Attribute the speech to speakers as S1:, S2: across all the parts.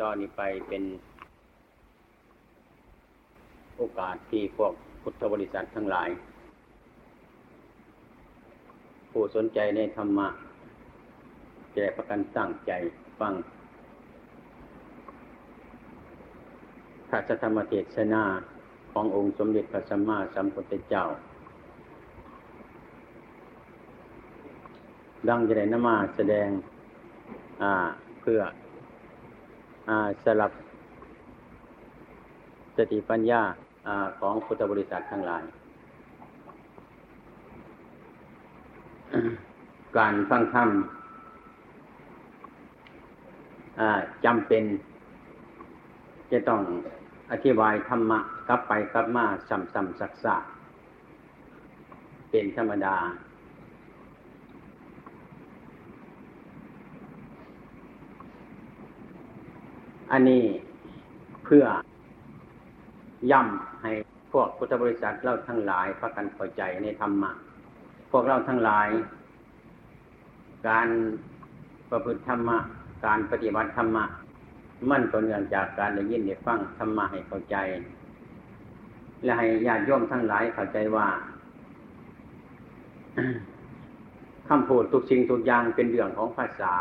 S1: ตอนนี้ไปเป็นโอกาสที่พวกพุทธบริษัททั้งหลาย ผู้สนใจในธรรมะจะประกันตั้งใจฟังพระธรรมเทศนาขององค์สมเด็จพระสัมมาสัมพุทธเจ้า ดังจะได้นมาแสดง เพื่ออสลับสติปัญญาอของพุทธบริษัททั้งหลาย การฟังธรรมจำเป็น จะต้องอธิบายธรรมะกลับไปกลับมาซ้ำๆซักๆเป็นธรรมดา อันนี้เพื่อย้ำให้พวกพุทธบริษัทเราทั้งหลายพากันเข้าใจในธรรมะพวกเราทั้งหลาย การประพฤติธรรมะ การปฏิบัติธรรมะ มันก็เนื่องจากการได้ยินได้ฟังธรรมะให้เข้าใจ และให้ญาติโยมทั้งหลายเข้าใจว่าคำพูดทุกสิ่งทุกอย่างเป็นเรื่องของภาษา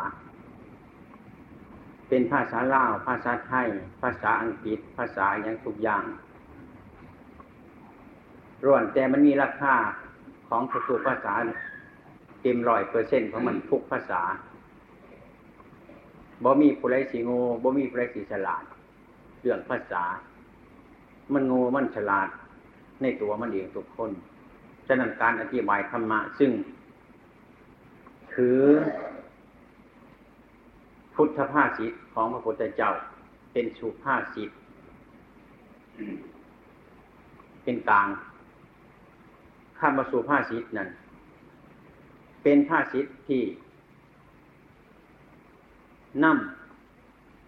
S1: เป็นภาษาลาว ภาษาไทย ภาษาอังกฤษ ภาษาอย่างทุกอย่างร่วนแต่มันมีราคาของทุกภาษาเต็มร้อยเปอร์เซ็นของมันทุกภาษาบ่มีผู้ใดสีโง่บ่มีผู้ใดสีฉลาด เรื่องภาษา มันโง่มันฉลาด ในตัวมันเองทุกคนฉะนั้นการอธิบายธรรมะซึ่ง ถือ พุทธภาษิตของพระพุทธเจ้า เป็นสุภาษิตเป็นกลางข้ามมาสู่ภาษิตนั้น เป็นภาษิตที่น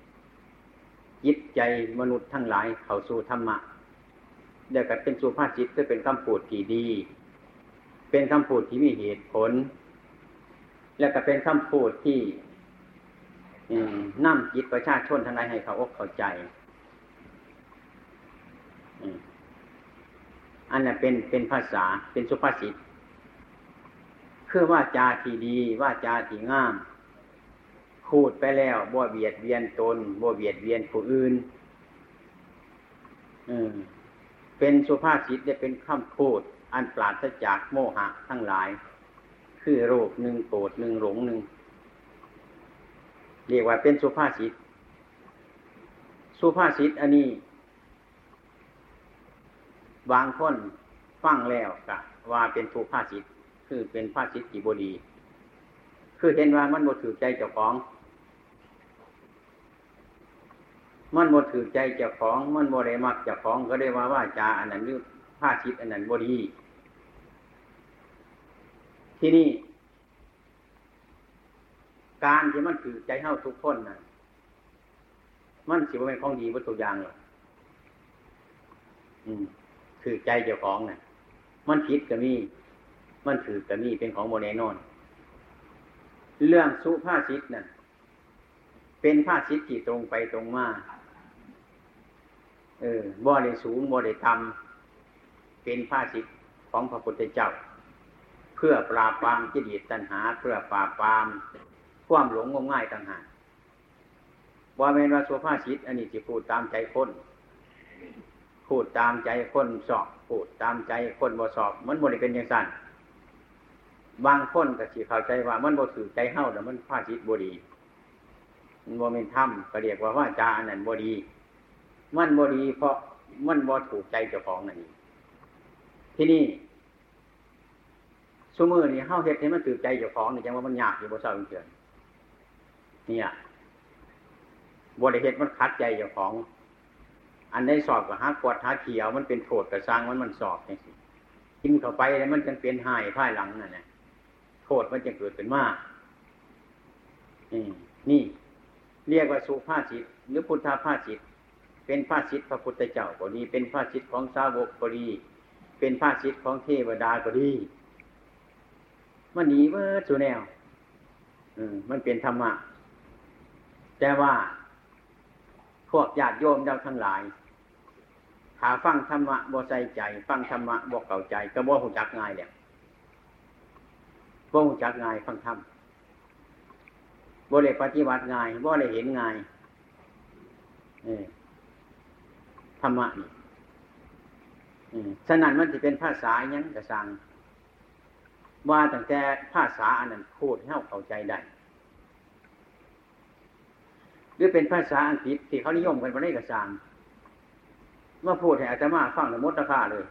S1: ำยิตใจมนุษย์ทั้งหลายเข้าสู่ธรรมะเดียวก็เป็นสุภาษิตก็เป็นคำพูดที่ดี เป็นคำพูดที่มีเหตุผล แล้วก็เป็นคำพูดที่ นั่จิตประชาชนทั้งหลายให้เขาอกเข้าใจอันนั้นเป็นเป็นภาษาเป็นสุภาษิตคือว่าจาที่ดีว่าจาที่งาม พูดไปแล้วบ่เบียดเบียนตนบ่เบียดเบียนผู้อื่นเป็นสุภาษิตได้เป็นคำพูด อันปราศจากโมหะทั้งหลาย คือโรคหนึ่งโกรธหนึ่งหลงหนึ่ง เรียกว่าเป็นสุภาษิตสุภาษิตอันนี้ บางคนฟังแล้วกะว่าเป็นสุภาษิตคือเป็นภาษิตที่บดี คือเห็นว่ามันบ่ถือใจเจ้าของ มันบ่ถือใจเจ้าของ มันบ่ได้มักเจ้าของก็ได้ว่าว่าจาอันนั้นหรือผ้าชิดอันนั้นบดี ที่นี่ การที่มันถือใจเท่าทุกคนนะมันสิบ่เป็นของดีวัตถุอย่างหรอกอืมถือใจเจ้าของนะ่ะ มันผิดก็มี มันถือก็มีเป็นของโมเนนอน เรื่องสุภาษิตนะ่ะ เป็นภาษิตที่ตรงไปตรงมาเออบ่ได้สูงบ่ได้ต่ำเป็นภาสิทธิ์ของพระพุทธเจ้า เพื่อปราบปรามจิตตัณหา เพื่อปราบปราม ความหลงงมง่ายต่างหากว่าเมนว่าสุภาษิตอันนี้ที่พูดตามใจคน พูดตามใจคนสอบ พูดตามใจคนบ่สอบ มันบ่ได้เป็นอย่างสั้นบางคนก็สิเข้าใจว่ามันบ่ถือใจเฮาแต่มันภาษิตบ่ดีมันบ่เป็นธรรมก็เรียกว่าว่าจาอันนั้นบ่ดี มันบดี เพราะมันบ่ถูกใจเจ้าของนั่นเองที่นี่สมือนี่เข้าเฮ็ดให้มันถูกใจเจ้าของนี่จังว่ามันยากอยู่บ่เศร้าเกิน เนี่ยบริเฮ็ดมันคัดใจเจ้าของ อันได้สอบกับฮักกวดท้าเขียวมันเป็นโทษกระซังมันมันสอบจังสิกินเข้าไปแล้วมันจังเป็นหายพ่ายหลังนั่นแหละโทษมันจะเกิดขึ้นมากนี่เรียกว่าสุภาษิตหรือพุทธภาษิตเป็นภาสิทธิพระพุทธเจ้าก็ดี เป็นภาสิทธิของสาวกก็ดี เป็นภาสิทธิของเทวดาก็ดี มันหนีเมื่อสุแนว อืมมันเป็นธรรมะ แต่ว่าพวกญาติโยมเราทั้งหลายหาฟังธรรมะบ่ใส่ใจ ฟังธรรมะบ่เข้าใจ ก็บ่หูจักง่ายเนี่ยบ่หูจักง่ายฟังธรรมบ่ได้ปฏิบัติง่ายบ่ได้เห็นง่ายธรรมะนี่ฉะนั้นมันจะเป็นภาษาอย่างกระสังว่าตั้งแต่ภาษาอันนั้นพูดให้เข้าใจได้ รือเป็นภาษาอังกฤษที่เขานิยมกันมาได้กระสังมาพูดให้อาตมาฟังในมดราคาเลย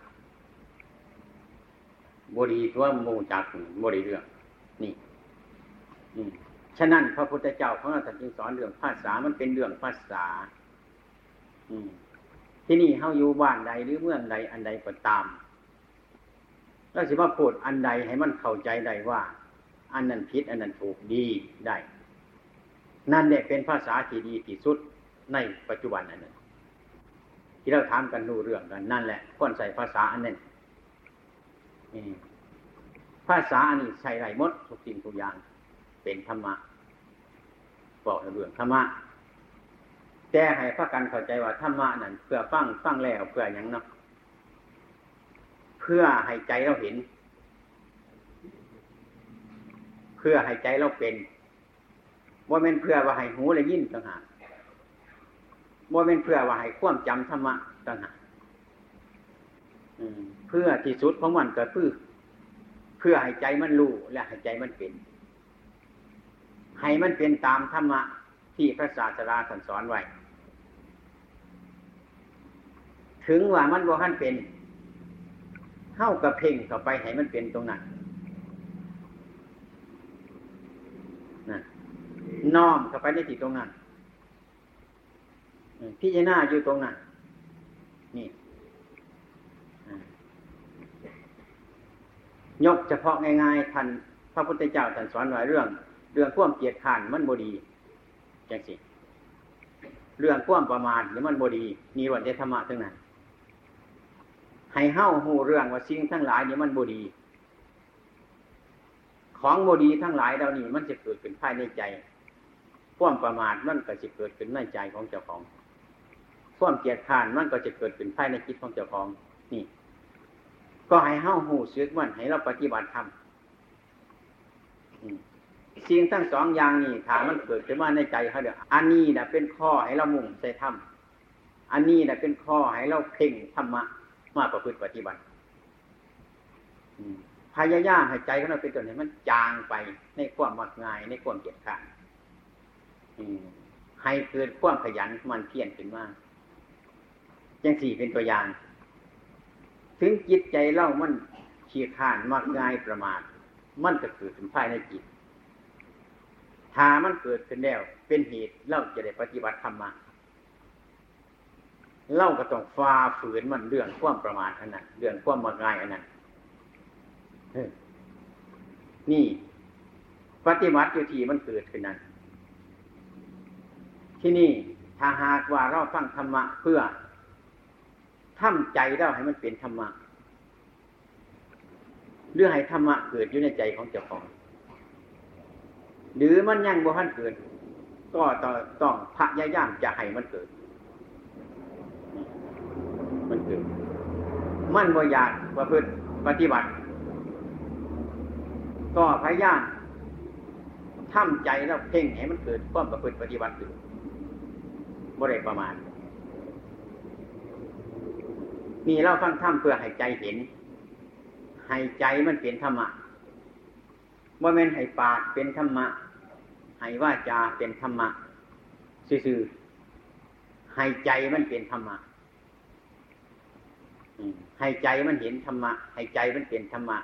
S1: บดีตัวโมจักบดีเรื่องนี่ฉะนั้นพระพุทธเจ้าของเราจึงสอนเรื่องภาษามันเป็นเรื่องภาษา อืมที่นี่เฮาอยู่บ้านใดหรือเมืองใดอันใดก็ตามแล้วสิว่าพูดอันใดให้มันเข้าใจได้ว่า อันนั้นผิดอันนั้นถูกดีได้ นั่นเนี่ยเป็นภาษาที่ดีที่สุดในปัจจุบันอันนั้นที่เราถามกันรู้เรื่องกันนั่นแหละควรใส่ภาษาอันนั้นภาษาอันนี้ใส่ไรมดทุกสิ่งทุกอย่าง เป็นธรรมะบอกเรื่องธรรมะแต่ให้พระกันเข้าใจว่าธรรมะนั่นเพื่อฟังฟังแล้วเพื่ออย่างเนาะเพื่อให้ใจเราเห็น เพื่อให้ใจเราเป็น ว่าเป็นเพื่อว่าให้หูและยินต่างหากว่าเป็นเพื่อว่าให้ความจำธรรมะต่างหากเพื่อที่สุดของมันก็คือเพื่อให้ใจมันรู้และให้ใจมันเป็น ให้มันเป็นตามธรรมะที่พระศาสดาสอนไว้ ถึงว่ามันบ่ทันเป็น เข้ากับเพ่งเข้าไปให้มันเป็นตรงนั้นนะ น้อมเข้าไปในที่ตรงนั้นพิจารณาอยู่ตรงนั้นนี่ยกเฉพาะง่ายๆท่านพระพุทธเจ้าท่านสอนไว้เรื่อง เรื่องข่วมเกียรติขันมันบดีจังสิเรื่องข่วมประมาณหรือมันบดีมีวันเดธรรมะทั้งนั้นให้เฮ้าหูเรื่องว่าสิ่งทั้งหลายนี่มันบดี ของบดีทั้งหลายเรานี่มันจะเกิดขึ้นภายในใจ ความประมาทมันก็จะเกิดขึ้นในใจของเจ้าของ ความเกียดข้านมันก็จะเกิดขึ้นภายในจิตของเจ้าของ นี่ ก็ให้เฮ้าหูซึกมันให้เราปฏิบัติธรรมสิ่งทั้งสองอย่างนี่ถามมันเกิดขึ้นมาในใจเขาเดี๋ยวอันนี้นะเป็นข้อให้เรามุ่งใส่ธรรมอันนี้นะเป็นข้อให้เราเพ่งธรรมะมาประพฤติปฏิบัติพยายามให้ใจของเราเป็นตัวนี้มันจางไปในความมักง่ายในความเกียดข้าน ให้เกิดความขยันมันเพียรขึ้นมาจังสี่เป็นตัวอย่าง ถึงจิตใจเล่ามันขี้ข้านมักง่ายประมาท มันจะเกิดถึงภายในจิต ถ้ามันเกิดขึ้นแล้ว เป็นเหตุเล่าจะได้ปฏิบัติธรรมมาเล่าก็ต้องฟาฝืนมันเรื่องความประมาทอันนั้นเรื่องความมักง่ายอันนั้นนี่ ปฏิบัติอยู่ที่มันเกิดขึ้นนั้น ที่นี่ถ้าหากว่าเราฟังธรรมะเพื่อทำใจเราให้มันเป็นธรรมะหรือให้ธรรมะเกิดอยู่ในใจของเจ้าของ หรือมันยังบ่ทันเกิด ก็ต้องพยายามจะให้มันเกิด มันเกิด มันบ่อยากประพฤติปฏิบัติ ก็พยายามทำใจแล้วเพ่งให้มันเกิดความประพฤติปฏิบัติขึ้น บ่ได้ประมาณ นี่เราฟังธรรมเพื่อให้ใจเห็น ให้ใจมันเป็นธรรมะว่าแม่นให้ปากเป็นธรรมะ ให้ว่าจาเป็นธรรมะซื่อๆให้ใจมันเป็นธรรมะให้ใจมันเห็นธรรมะ ให้ใจมันเป็นธรรมะ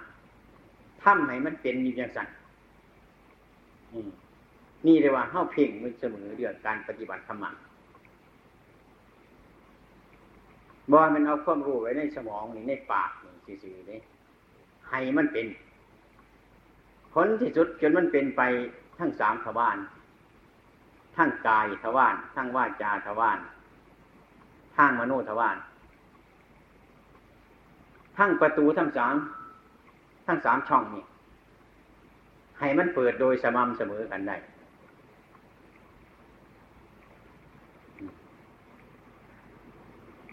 S1: ทำให้มันเป็นอยู่อย่างสั่นนี่เรียว่าเข้าเพ่งมันเสมอเรื่องการปฏิบัติธรรมะ บอยมันเอาความรู้ไว้ในสมองนี่ในปากนี่สื่อๆนี่ให้มันเป็น ผลที่สุดจนมันเป็นไปทั้งสามทวารทั้งกายทวารทั้งวาจาทวารทั้งมโนทวารทั้งประตูทั้งสามทั้งสามช่องนี่ให้มันเปิดโดยสม่ำเสมอกันได้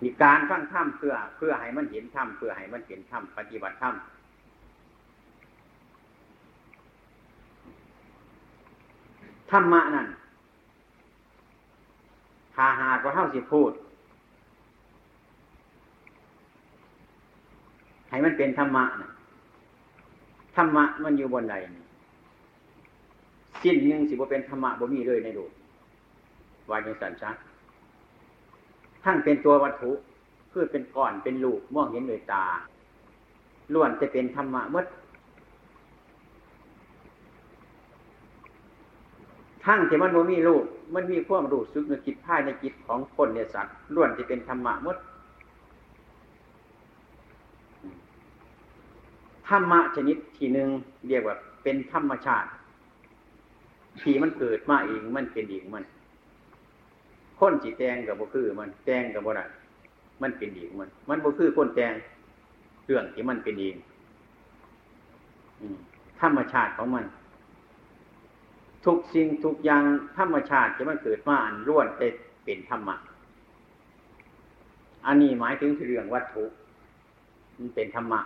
S1: มีการฟังธรรมเพื่อ เพื่อให้มันเห็นธรรมเพื่อให้มันเห็นธรรมปฏิบัติธรรมธรรมะนั่นถ้าหากว่าเท่าสิพูด ให้มันเป็นธรรมะนะธรรมะมันอยู่บนใดนี่สิ้นหนึ่งสิบ่เป็นธรรมะบ่มีเลยในโลกวายังสันชะ ทั้งเป็นตัววัตถุคือเป็นก้อนเป็นลูกมองเห็นด้วยตาล้วนจะเป็นธรรมะมดทั้งที่มันมีลูกมันมีความรู้สึกในจิตภายในจิตของคนเนี่ยสัตว์ล้วนจะเป็นธรรมะมดธรรมะชนิดที่หนึ่งเรียกว่าเป็นธรรมชาติที่มันเกิดมาเองมันเป็นเองมัน คนจีแตงกับบุคือมันแตงกับบุได้มันเป็นเองมัน มันบุคือคนแตงเรื่องที่มันเป็นเองธรรมชาติของมัน ทุกสิ่งทุกอย่างธรรมชาติที่มันเกิดมาอันล้วนแต่เป็นธรรมะอันนี้หมายถึงเรื่องวัตถุมันเป็นธรรมะ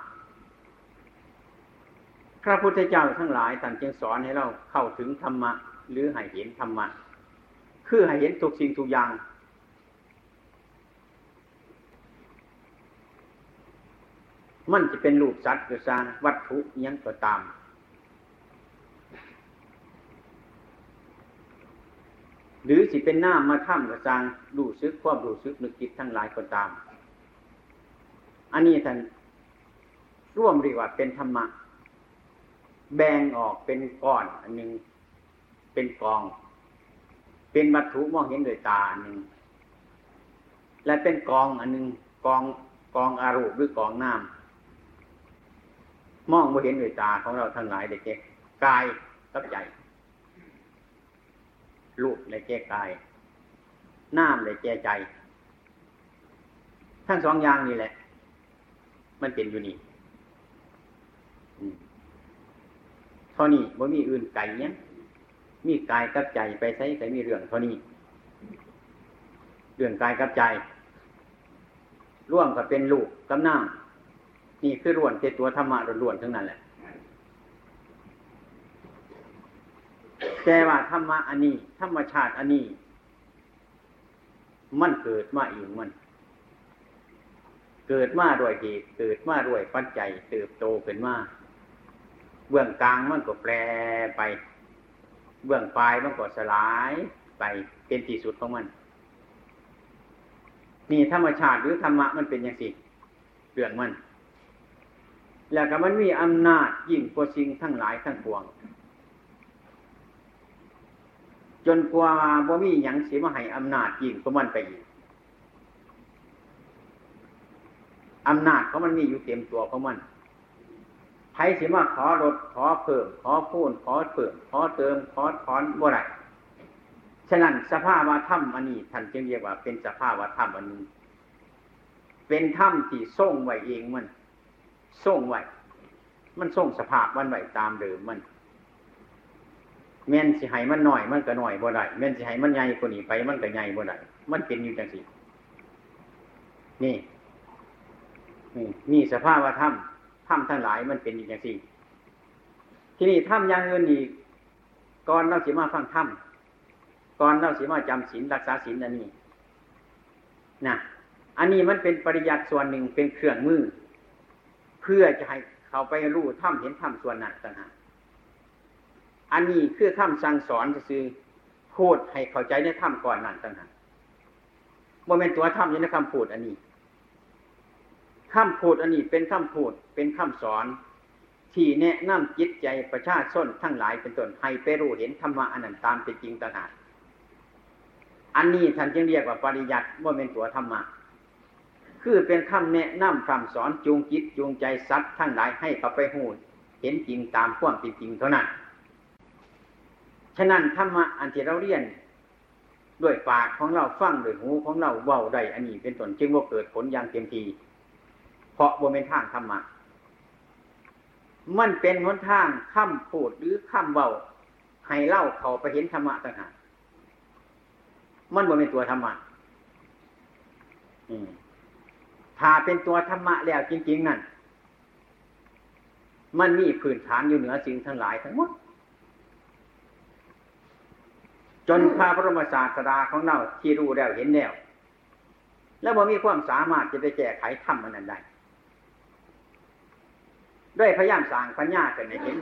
S1: พระพุทธเจ้าทั้งหลายต่างจึงสอนให้เราเข้าถึงธรรมะ หรือให้เห็นธรรมะ คือให้เห็นทุกสิ่งทุกอย่าง มันจะเป็นรูปสัตว์หรือสร้างวัตถุยังก็ตาม หรือสิเป็นหน้ามาถ้ำกระจางดูซึกความดูซึกนึกคิดทั้งหลายก็ตาม อันนี้ท่านร่วมเรียกว่าเป็นธรรมะ แบ่งออกเป็นก้อน อันหนึ่งเป็นกอง เป็นวัตถุมองเห็นโดยตาอันหนึ่งและเป็นกองอันหนึ่งกองกองอารูปหรือกองน้ำมองไม่เห็นโดยตาของเราทั้งหลายเด็กๆกายกับใจรูปในแก่กายน้ำในแก่ใจ ทั้งสองอย่างนี่แหละ มันเป็นอยู่นี่ท่านี้บ่มีอื่นไก่เนี้ย มีกายกับใจไปใช้ใช้มีเรื่องเท่านี้ เรื่องกายกับใจ ร่วมกับเป็นลูกกำน้ำนี่คือร่วนเป็นตัวธรรมะล้วนๆทั้งนั้นแหละแต่ว่าธรรมะอันนี้ ธรรมชาติอันนี้ มันเกิดมาเองมัน เกิดมาด้วยเหตุเกิดมาด้วยปัจจัยเติบโตขึ้นมาเบื้องกลางมันก็แปรไป เบื้องปลายมันก็สลายไปเป็นที่สุดของมัน นี่ธรรมชาติหรือธรรมะมันเป็นอย่างสิเรื่องมันแล้วก็มันมีอำนาจยิ่งกว่าสิ่งทั้งหลายทั้งปวง จนกว่าบ่มีหยังสิมาให้อำนาจยิ่งกว่ามันไปอีกอำนาจเขามันมีอยู่เต็มตัวของมัน ใครสิมาขอลดขอเพิ่ม ขอพูนขอเพิ่มขอเติมขอถอนบ่ไรฉะนั้นสภาวะธรรมอันนี้ท่านจึงเรียกว่า เป็นสภาวะธรรมอันนี้ เป็นธรรมที่ส่งไว้เองมันส่งไว้มันส่งสภาพมันไว้ตามเดิมมันเม่นสิให้มันหน่อยมันก็หน่อยบ่ได้เม่นสิให้มันใหญ่กว่านี้ไป มันก็ใหญ่บ่ได้มันเป็นอยู่จังสินี่นี่นี่สภาวะธรรม ถ้ำทั้งหลายมันเป็นอย่างสี่ที่นี่ถ้ำอย่างอื่นอีกก่อนเราสีมาฟังถ้ำก่อนเราสีมาจำศีลรักษาศีลอันนี้นะอันนี้มันเป็นปริยัติส่วนหนึ่งเป็นเครื่องมือ เพื่อจะให้เขาไปรู้ถ้ำเห็นถ้ำส่วนนั้นต่างหากอันนี้คือถ้ำสั่งสอนจะซื้อพูดให้เข้าใจในถ้ำก่อนนั้นต่างหากโมเมนตัวถ้ำอยู่ในคำพูดอันนี้ คำพูดอันนี้เป็นคำพูดเป็นคำสอน ที่แนะนำจิตใจประชาชนทั้งหลายเป็นต้นให้ไปรู้เห็นธรรมะอันนั้นตามเป็นจริงต่างหากอันนี้ท่านจึงเรียกว่าปริยัติว่าเป็นตัวธรรมะคือเป็นคำแนะนำคำสอนจูงจิตจูงใจสัตว์ทั้งหลายให้เขาไปหูเห็นจริงตามความเป็นจริงเท่านั้นฉะนั้นธรรมะอันที่เราเรียนด้วยปากของเราฟังด้วยหูของเราเว้าได้อันนี้เป็นต้นจึงว่าเกิดผลอย่างเต็มที เพราะบนเป็นทางธรรมะมันเป็นหนทางคำพูดหรือคำเบาให้เล่าเขาไปเห็นธรรมะต่างหากมันบนเป็นตัวธรรมะถ้าเป็นตัวธรรมะแล้วจริง ๆ นั่น มันมีพื้นฐานอยู่เหนือสิ่งทั้งหลายทั้งหมด จนพระบรมศาสดาของเราที่รู้แล้วเห็นแล้ว แล้วมันมีความสามารถจะไปแก้ไขธรรมมันนั้นได้ ด้วยพยายามสร้างปัญญาเกันในเห็น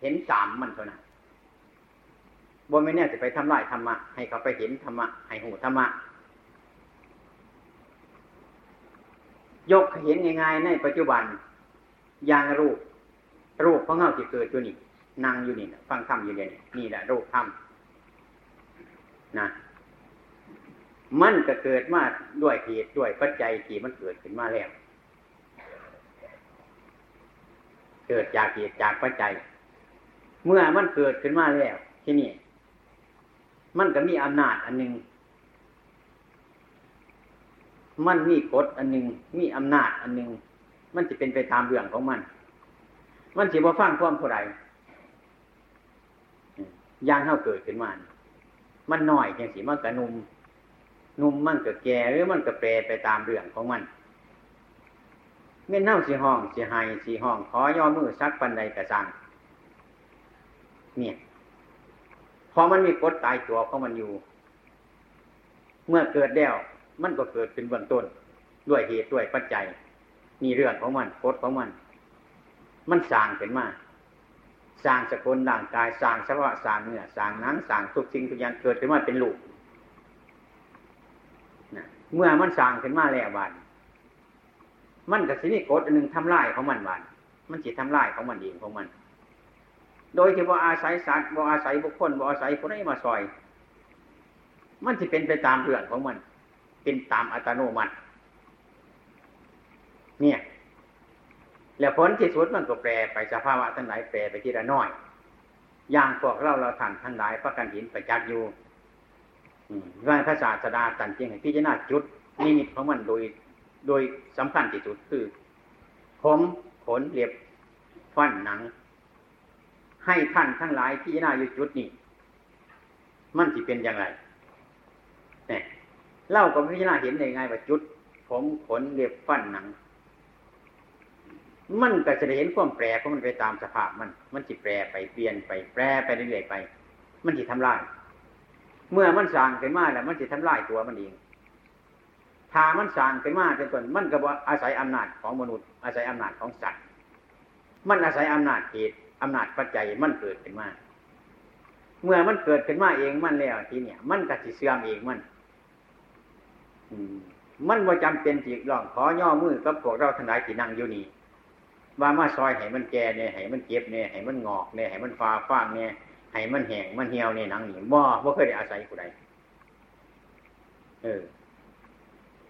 S1: เห็นตามมันเท่านั้นบนไม่แน่จะไปทำลายธรรมะให้เขาไปเห็นธรรมะให้หูธรรมะยกเห็นง่ายๆในปัจจุบันอย่างรูป รูปของเงาที่เกิดอยู่นี่นั่งอยู่นี่ฟังธรรมอยู่เนี่ยนี่แหละรูปธรรมนะมันก็เกิดมาด้วยเหตุด้วยปัจจัยที่มันเกิดขึ้นมาแล้ว เกิดจากเหตุจากปัจจัย เมื่อมันเกิดขึ้นมาแล้ว ที่นี่ มันก็มีอำนาจอันหนึ่งมันมีกฎอันหนึ่งมีอำนาจอันหนึ่งมันจะเป็นไปตามเรื่องของมัน มันสิบ่ฟังความผู้ใดย่างเท่าเกิดขึ้นมา มันน้อยจังสิมันกระนุ่มนุ่มมันก็แก่หรือมันก็แปรไปตามเรื่องของมัน เมื่เน่าสีห้องสีหายสีห้อง ขอย่อมือซักปันใดกระสังเนี่ยพอมันมีกฎตายตัวของมันอยู่ เมื่อเกิดแล้ว มันก็เกิดเป็นเบื้องต้น ด้วยเหตุด้วยปัจจัยมีเรื่องของมันกฎของมัน มันสร้างขึ้นมาสร้างสกุลร่างกายสร้างสภาวะสร้างเนื้อสร้างนังสร้างทุกสิ่งทุกอย่างเกิดขึ้นมาเป็นลูกเมื่อมันสร้างขึ้นมาแล้วบาน มันก็สิมีกฎอันหนึ่งทำลายของมันบานมันจิตทำลายของมันเองของมัน โดยที่บ่อาศัยสัตว์บ่อาศัยบุคคลบ่อาศัยคนใดมาซอย มันจะเป็นไปตามเรื่องของมัน เป็นตามอัตโนมัติ เนี่ย แล้วผลที่สุดมันก็แปรไปสภาวะทั้งหลายแปรไปทีละน้อย อย่างพวกเราเราทันทั้งหลายพระกันหินประจักษ์อยู่ว่าพระศาสดาตันจริงพิจารณาจุดนิมิตของมันโดย โดยสำคัญที่สุดคือ ผมขนเรียบฟันหนัง ให้ท่านทั้งหลายพิจารณาอยู่จุดนี้ มันจะเป็นอย่างไรเนี่ยเล่ากับพิจารณาเห็นได้ไงว่าจุด ผมขนเรียบฟันหนัง มันก็จะได้เห็นความแปรของมันไปตามสภาพมัน มันจะแปรไปเปลี่ยนไปแปรไปเรื่อยๆไป มันจะทำลาย เมื่อมันสร้างขึ้นมาแล้ว มันจะทำลายตัวมันเอง ถ้ามันสร้างขึ้นมาเป็นต้นมันก็อาศัยอำนาจของมนุษย์ อาศัยอำนาจของสัตว์ มันอาศัยอำนาจเหตุอำนาจปัจจัยมันเกิดขึ้นมา เมื่อมันเกิดขึ้นมาเองมันแล้วทีเนี่ย มันก็สิเสื่อมเองมัน อืมมันว่าจำเป็นจีกลองขอย่อมือกับพวกเราทนายที่นั่งอยู่นี่ว่ามาซอยให้มันแก่เนี่ยให้มันเก็บเนี่ยให้มันงอกเนี่ยให้มันฟ้าฟางเนี่ยให้มันแห้งมันเหี่ยวในหนังนี่บ่บ่เคยได้อาศัยผู้ใดเออ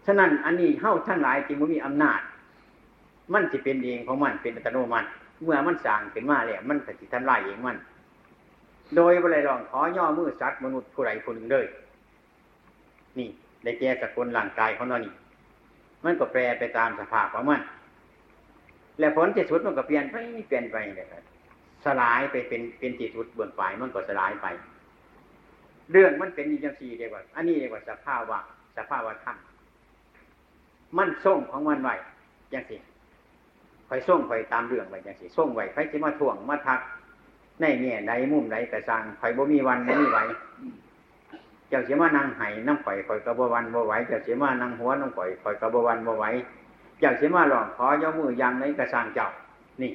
S1: ฉะนั้นอันนี้เฮ้าทั้งหลายจึงมันมีอำนาจ มันจะเป็นเองของมันเป็นอัตโนมัติ เมื่อมันสั่งขึ้นมาแล้วมันจะทำลายเองมัน โดยบริลองขอย่อมือสัตว์มนุษย์ผู้ใดผู้หนึ่งเลยนี่ได้แก่สกุลร่างกายของเรานี่มันก็แปรไปตามสภาพของมัน และผลที่สุดมันก็เปลี่ยนไปเปลี่ยนไปเลยครับสลายไปเป็นเป็นจิตสุดบนฝ่ายมันก็สลายไป เรื่องมันเป็นอย่างสี่เดียกว่า อันนี้เรียกว่าสภาวะสภาวะธรรม มันส่งของมันไว้อย่างสี่คอยส่งคอยตามเรื่องไว้อย่างสี่ส่งไว้ใครจะมาถ่วงมาทักในเนี่ยใดมุมใดกระสังคอยบ่มีวันบ่มีไหวเจ้าเสียมานั่งไห้น้ำข่อยข่อยกระบวันบ่ไหวเจ้าเสียมานั่งหัวน้ำข่อยข่อยกระบวันบ่ไหวเจ้าเสียมาหลอกขอย่อมือยังในกระสังเจ้า นี่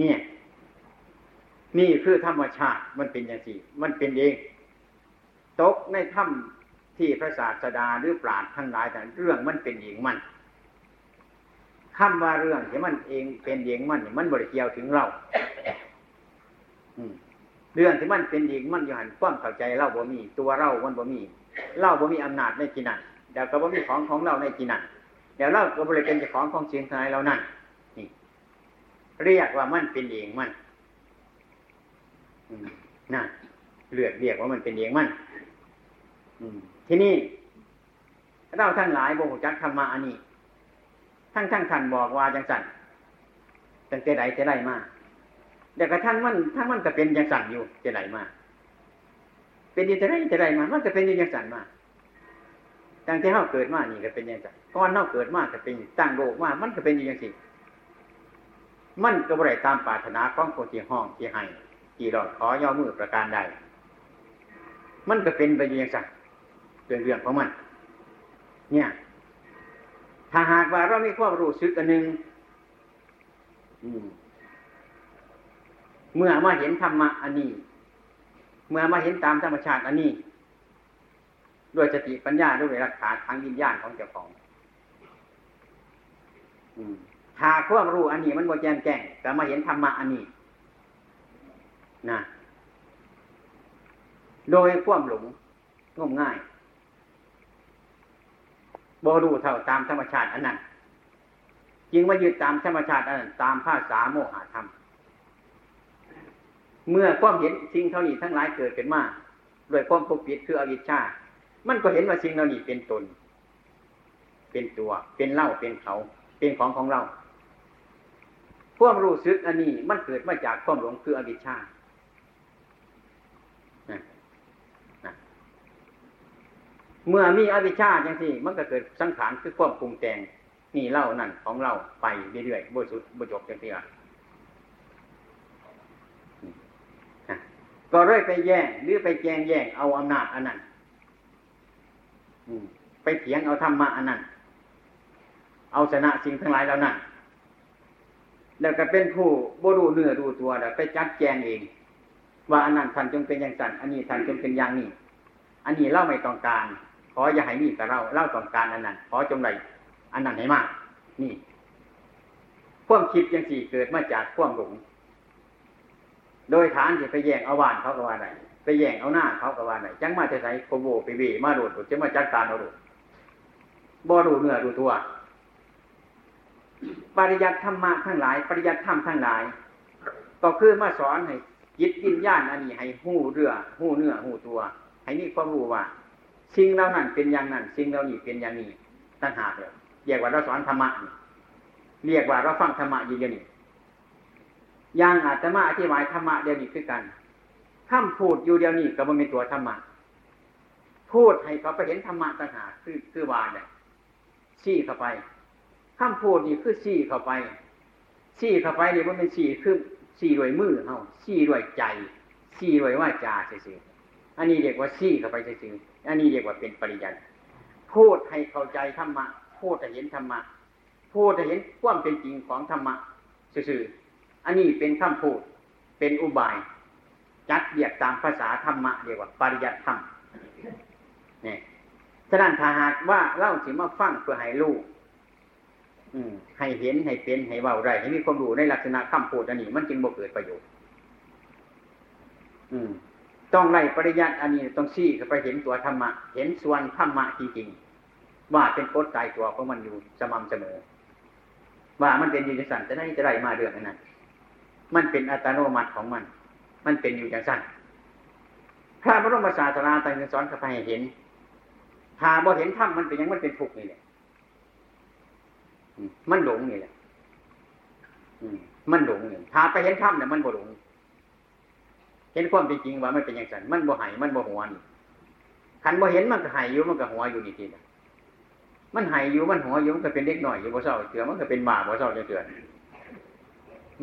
S1: นี่นี่คือธรรมชาติมันเป็นอย่างสี่ มันเป็นเอง ตกในถ้ำ ที่พระศาสดาหรือปราดทั้งหลายแต่เรื่องมันเป็นเองมันคำว่าเรื่องที่มันเองเป็นเองมันมันบริเกี่ยวถึงเราเรื่องที่มันเป็นเองมันอยู่หันความเข้าใจเล่าบ่มี ตัวเรามันบ่มีเล่าบ่มีอำนาจในกินันเดี๋ยวก็บ่มีของของเราในกินันเดี๋ยวเราก็บริเป็นเจ้าของของเสียงทายเรานั่นเรียกว่ามันเป็นเองมันน่ะเลือกเรียกว่ามันเป็นเองมัน ทีนี้เราท่านหลายบกจักธรรมะอันนี้ ทั้งทั้งท่านบอกว่าจังสันตั้งแต่ใดจะได้มาเดี๋ยวกระทั่งมันทั้งมันก็เป็นยังสั่นอยู่จะไหนมาเป็นยังจะได้จะได้มา มันก็เป็นยังสั่นมาตั้งที่เฮาเกิดมานี่ก็เป็นอย่างไรก่อนเฮาเกิดมาก็เป็นตั้งโลกมามันก็เป็นอย่างสิมันก็บ่ได้ตามปรารถนาของคนที่ห้องที่ให้ที่รอดขอย่อมือประการใดมันก็เป็นไปอย่างไร เป็นเรื่องของมันเนี่ย ถ้าหากว่าเรามีความรู้สึกอันหนึ่งเมื่อมาเห็นธรรมะอันนี้ เมื่อมาเห็นตามธรรมชาติอันนี้ ด้วยสติปัญญาด้วยรักษาทางวิญญาณของเจ้าของถ้าความรู้อันนี้มันโมแจงแจ้งแต่มาเห็นธรรมะอันนี้นะโดยความหลงงมง่าย บรู้เท่าตามธรรมชาติอันนั้นจึงว่ายึดตามธรรมชาติอันนั้นตามภาษาโมหะธรรม เมื่อความเห็นสิ่งเท่านี้ทั้งหลายเกิดขึ้นมาด้วยความปกปิดคืออวิชชา มันก็เห็นว่าสิ่งเหล่านี้เป็นตน เป็นตัว เป็นเล่า เป็นเขา เป็นของของเรา ความรู้สึกอันนี้มันเกิดมาจากความหลงคืออวิชชา เมื่อมีอวิชชาอย่างที่มันก็เกิดสังขารคือความปรุงแต่งนี่เล่านั่นของเราไปเรื่อยๆบริสุทธิ์บริจบอย่างที่อะก็เรื่อยไปแย่งหรือไปแจงแย่งเอาอำนาจอันนั้นไปเถียงเอาธรรมะอันนั้น เอาชนะสิ่งทั้งหลายเหล่านั้นแล้วก็เป็นผู้บรูเนื้อดูตัวแล้วไปจัดแจงเอง ว่าอันนั้นท่านจงเป็นอย่างสันอันนี้ท่านจงเป็นอย่างนี้ อันนี้เล่าไม่ต้องการ ขออย่าให้มีกับเราเล่าต้องการอันนั้นขอจงไรอันนั้นให้มาก นี่ความคิดยังสี่เกิดมาจากความหลงโดยฐานจะไปแย่งเอาวานเขาก็ว่าไหนไปแย่งเอาหน้าเขาก็ว่าไหนจังมาจะใส่โคโบไปเวมาโดดจะมาจัดการเอาโดดบ่ดูเนื้อดูตัว ปริยัติธรรมะทั้งหลาย ปริยัติธรรมทั้งหลาย ก็คือมาสอนให้ยิดวิญญาณอันนี้ให้หู้เรือหู้เนื้อหู้ตัว ให้มีความรู้ว่า สิ่งเหล่านั้นเป็นอย่างนั้นสิ่งเหล่านี้เป็นอย่างนี้ตั้งหากเลยเรียกว่าเราสอนธรรมะเรียกว่าเราฟังธรรมะอยู่เดียวนี้อย่างอาตมาอธิบายธรรมะเดียวนี้คือกันถ้าพูดอยู่เดียวนี้ก็มันเป็นตัวธรรมะพูดให้เขาไปเห็นธรรมะตั้งหากคือคือวาเนี่ยชี้เข้าไปข้ามพูดนี่คือชี้เข้าไปชี้เข้าไปนี่มันเป็นชี้คือชี้ด้วยมือเฮาชี้ด้วยใจชี้ด้วยว่าจาเฉยๆ อันนี้เรียกว่าชี้เข้าไปเฉยๆอันนี้เรียกว่าเป็นปริยัติพูดให้เข้าใจธรรมะพูดให้เห็นธรรมะพูดให้เห็นความเป็นจริงของธรรมะซื่อๆอันนี้เป็นคำพูดเป็นอุบาย จัดเรียกตามภาษาธรรมะเรียกว่า ปริยัติธรรมนี่ฉะนั้นถ้าหากว่าเล่าถึงมาฟังเพื่อให้รู้ให้เห็นให้เป็นให้เบาไรให้มีความรู้ในลักษณะคำพูดอันนี้มันจึงบ่เกิดประโยชน์ อืม ต้องไล่ปริยัติอันนี้ต้องซี้ไปเห็นตัวธรรมะ เห็นส่วนธรรมะจริงๆ ว่าเป็นกฎตายตัวของมันอยู่สม่ำเสมอ ว่ามันเป็นอยู่ในสันจะได้จะได้มาเรื่องนั้นมันเป็นอัตโนมัติของมัน มันเป็นอยู่อย่างสั้นพระบรมศาสดาตรัสสอนเข้าไปให้เห็นถ้าบ่เห็นธรรมมันเป็นยังมันเป็นทุกข์นี่แหละมันหลงนี่แหละมันหลงนี่ถ้าไปเห็นธรรมเนี่ยมันบ่หลง เห็นความเป็นจริงว่ามันเป็นอย่างนั้นมันบ่หายมันบ่หัวนี่ขันบ่เห็นมันก็หายอยู่มันก็หัวอยู่นี่ทีนะมันหายอยู่มันหัวอยู่มันก็เป็นเล็กหน่อยอยู่บ่เศร้าเถื่อมันก็เป็นบาบ่เศร้าเถื่อ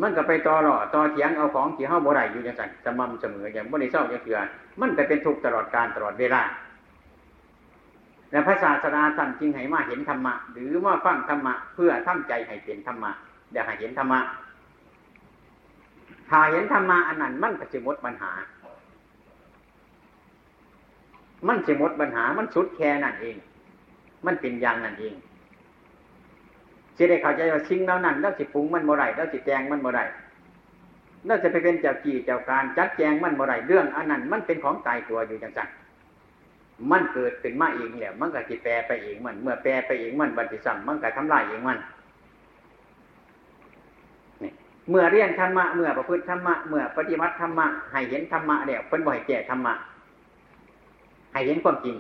S1: มันก็ไปต่อหล่อต่อเถียงเอาของที่เฮาบ่ได้อยู่อย่างนั้นสม่ำเสมออย่างบ่ได้เศร้าเถื่อมันก็เป็นทุกข์ตลอดการตลอดเวลาและพระศาสดาสั่นจริงให้มาเห็นธรรมะ หรือว่าฟังธรรมะเพื่อทำใจให้เป็นธรรมะเดี๋ยวให้เห็นธรรมะ ถ้าเห็นธรรมะอันนั้นมันก็จะหมดปัญหา มันจะหมดปัญหา มันสุดแค่นั่นเอง มันเป็นอย่างนั่นเองจะได้เข้าใจว่าสิ่งเหล่านั้นแล้วสิปรุงมันบ่ไรแล้วสิแจงมันบ่ไรแล้วจะไปเป็นเจ้ากี่เจ้าการจัดแจงมันบ่ไรเรื่องอันนั้นมันเป็นของตายตัวอยู่จังสันมันเกิดขึ้นมาเองแล้วมันก็จิแปรไปเองมัน เมื่อแปรไปเองมันบัติสัมมันก็ทำลายเองมัน เมื่อเรียนธรรมะเมื่อประพฤติธรรมะเมื่อปฏิบัติธรรมะให้เห็นธรรมะแล้วเพิ่นบ่อยแก้ธรรมะให้เห็นความจริง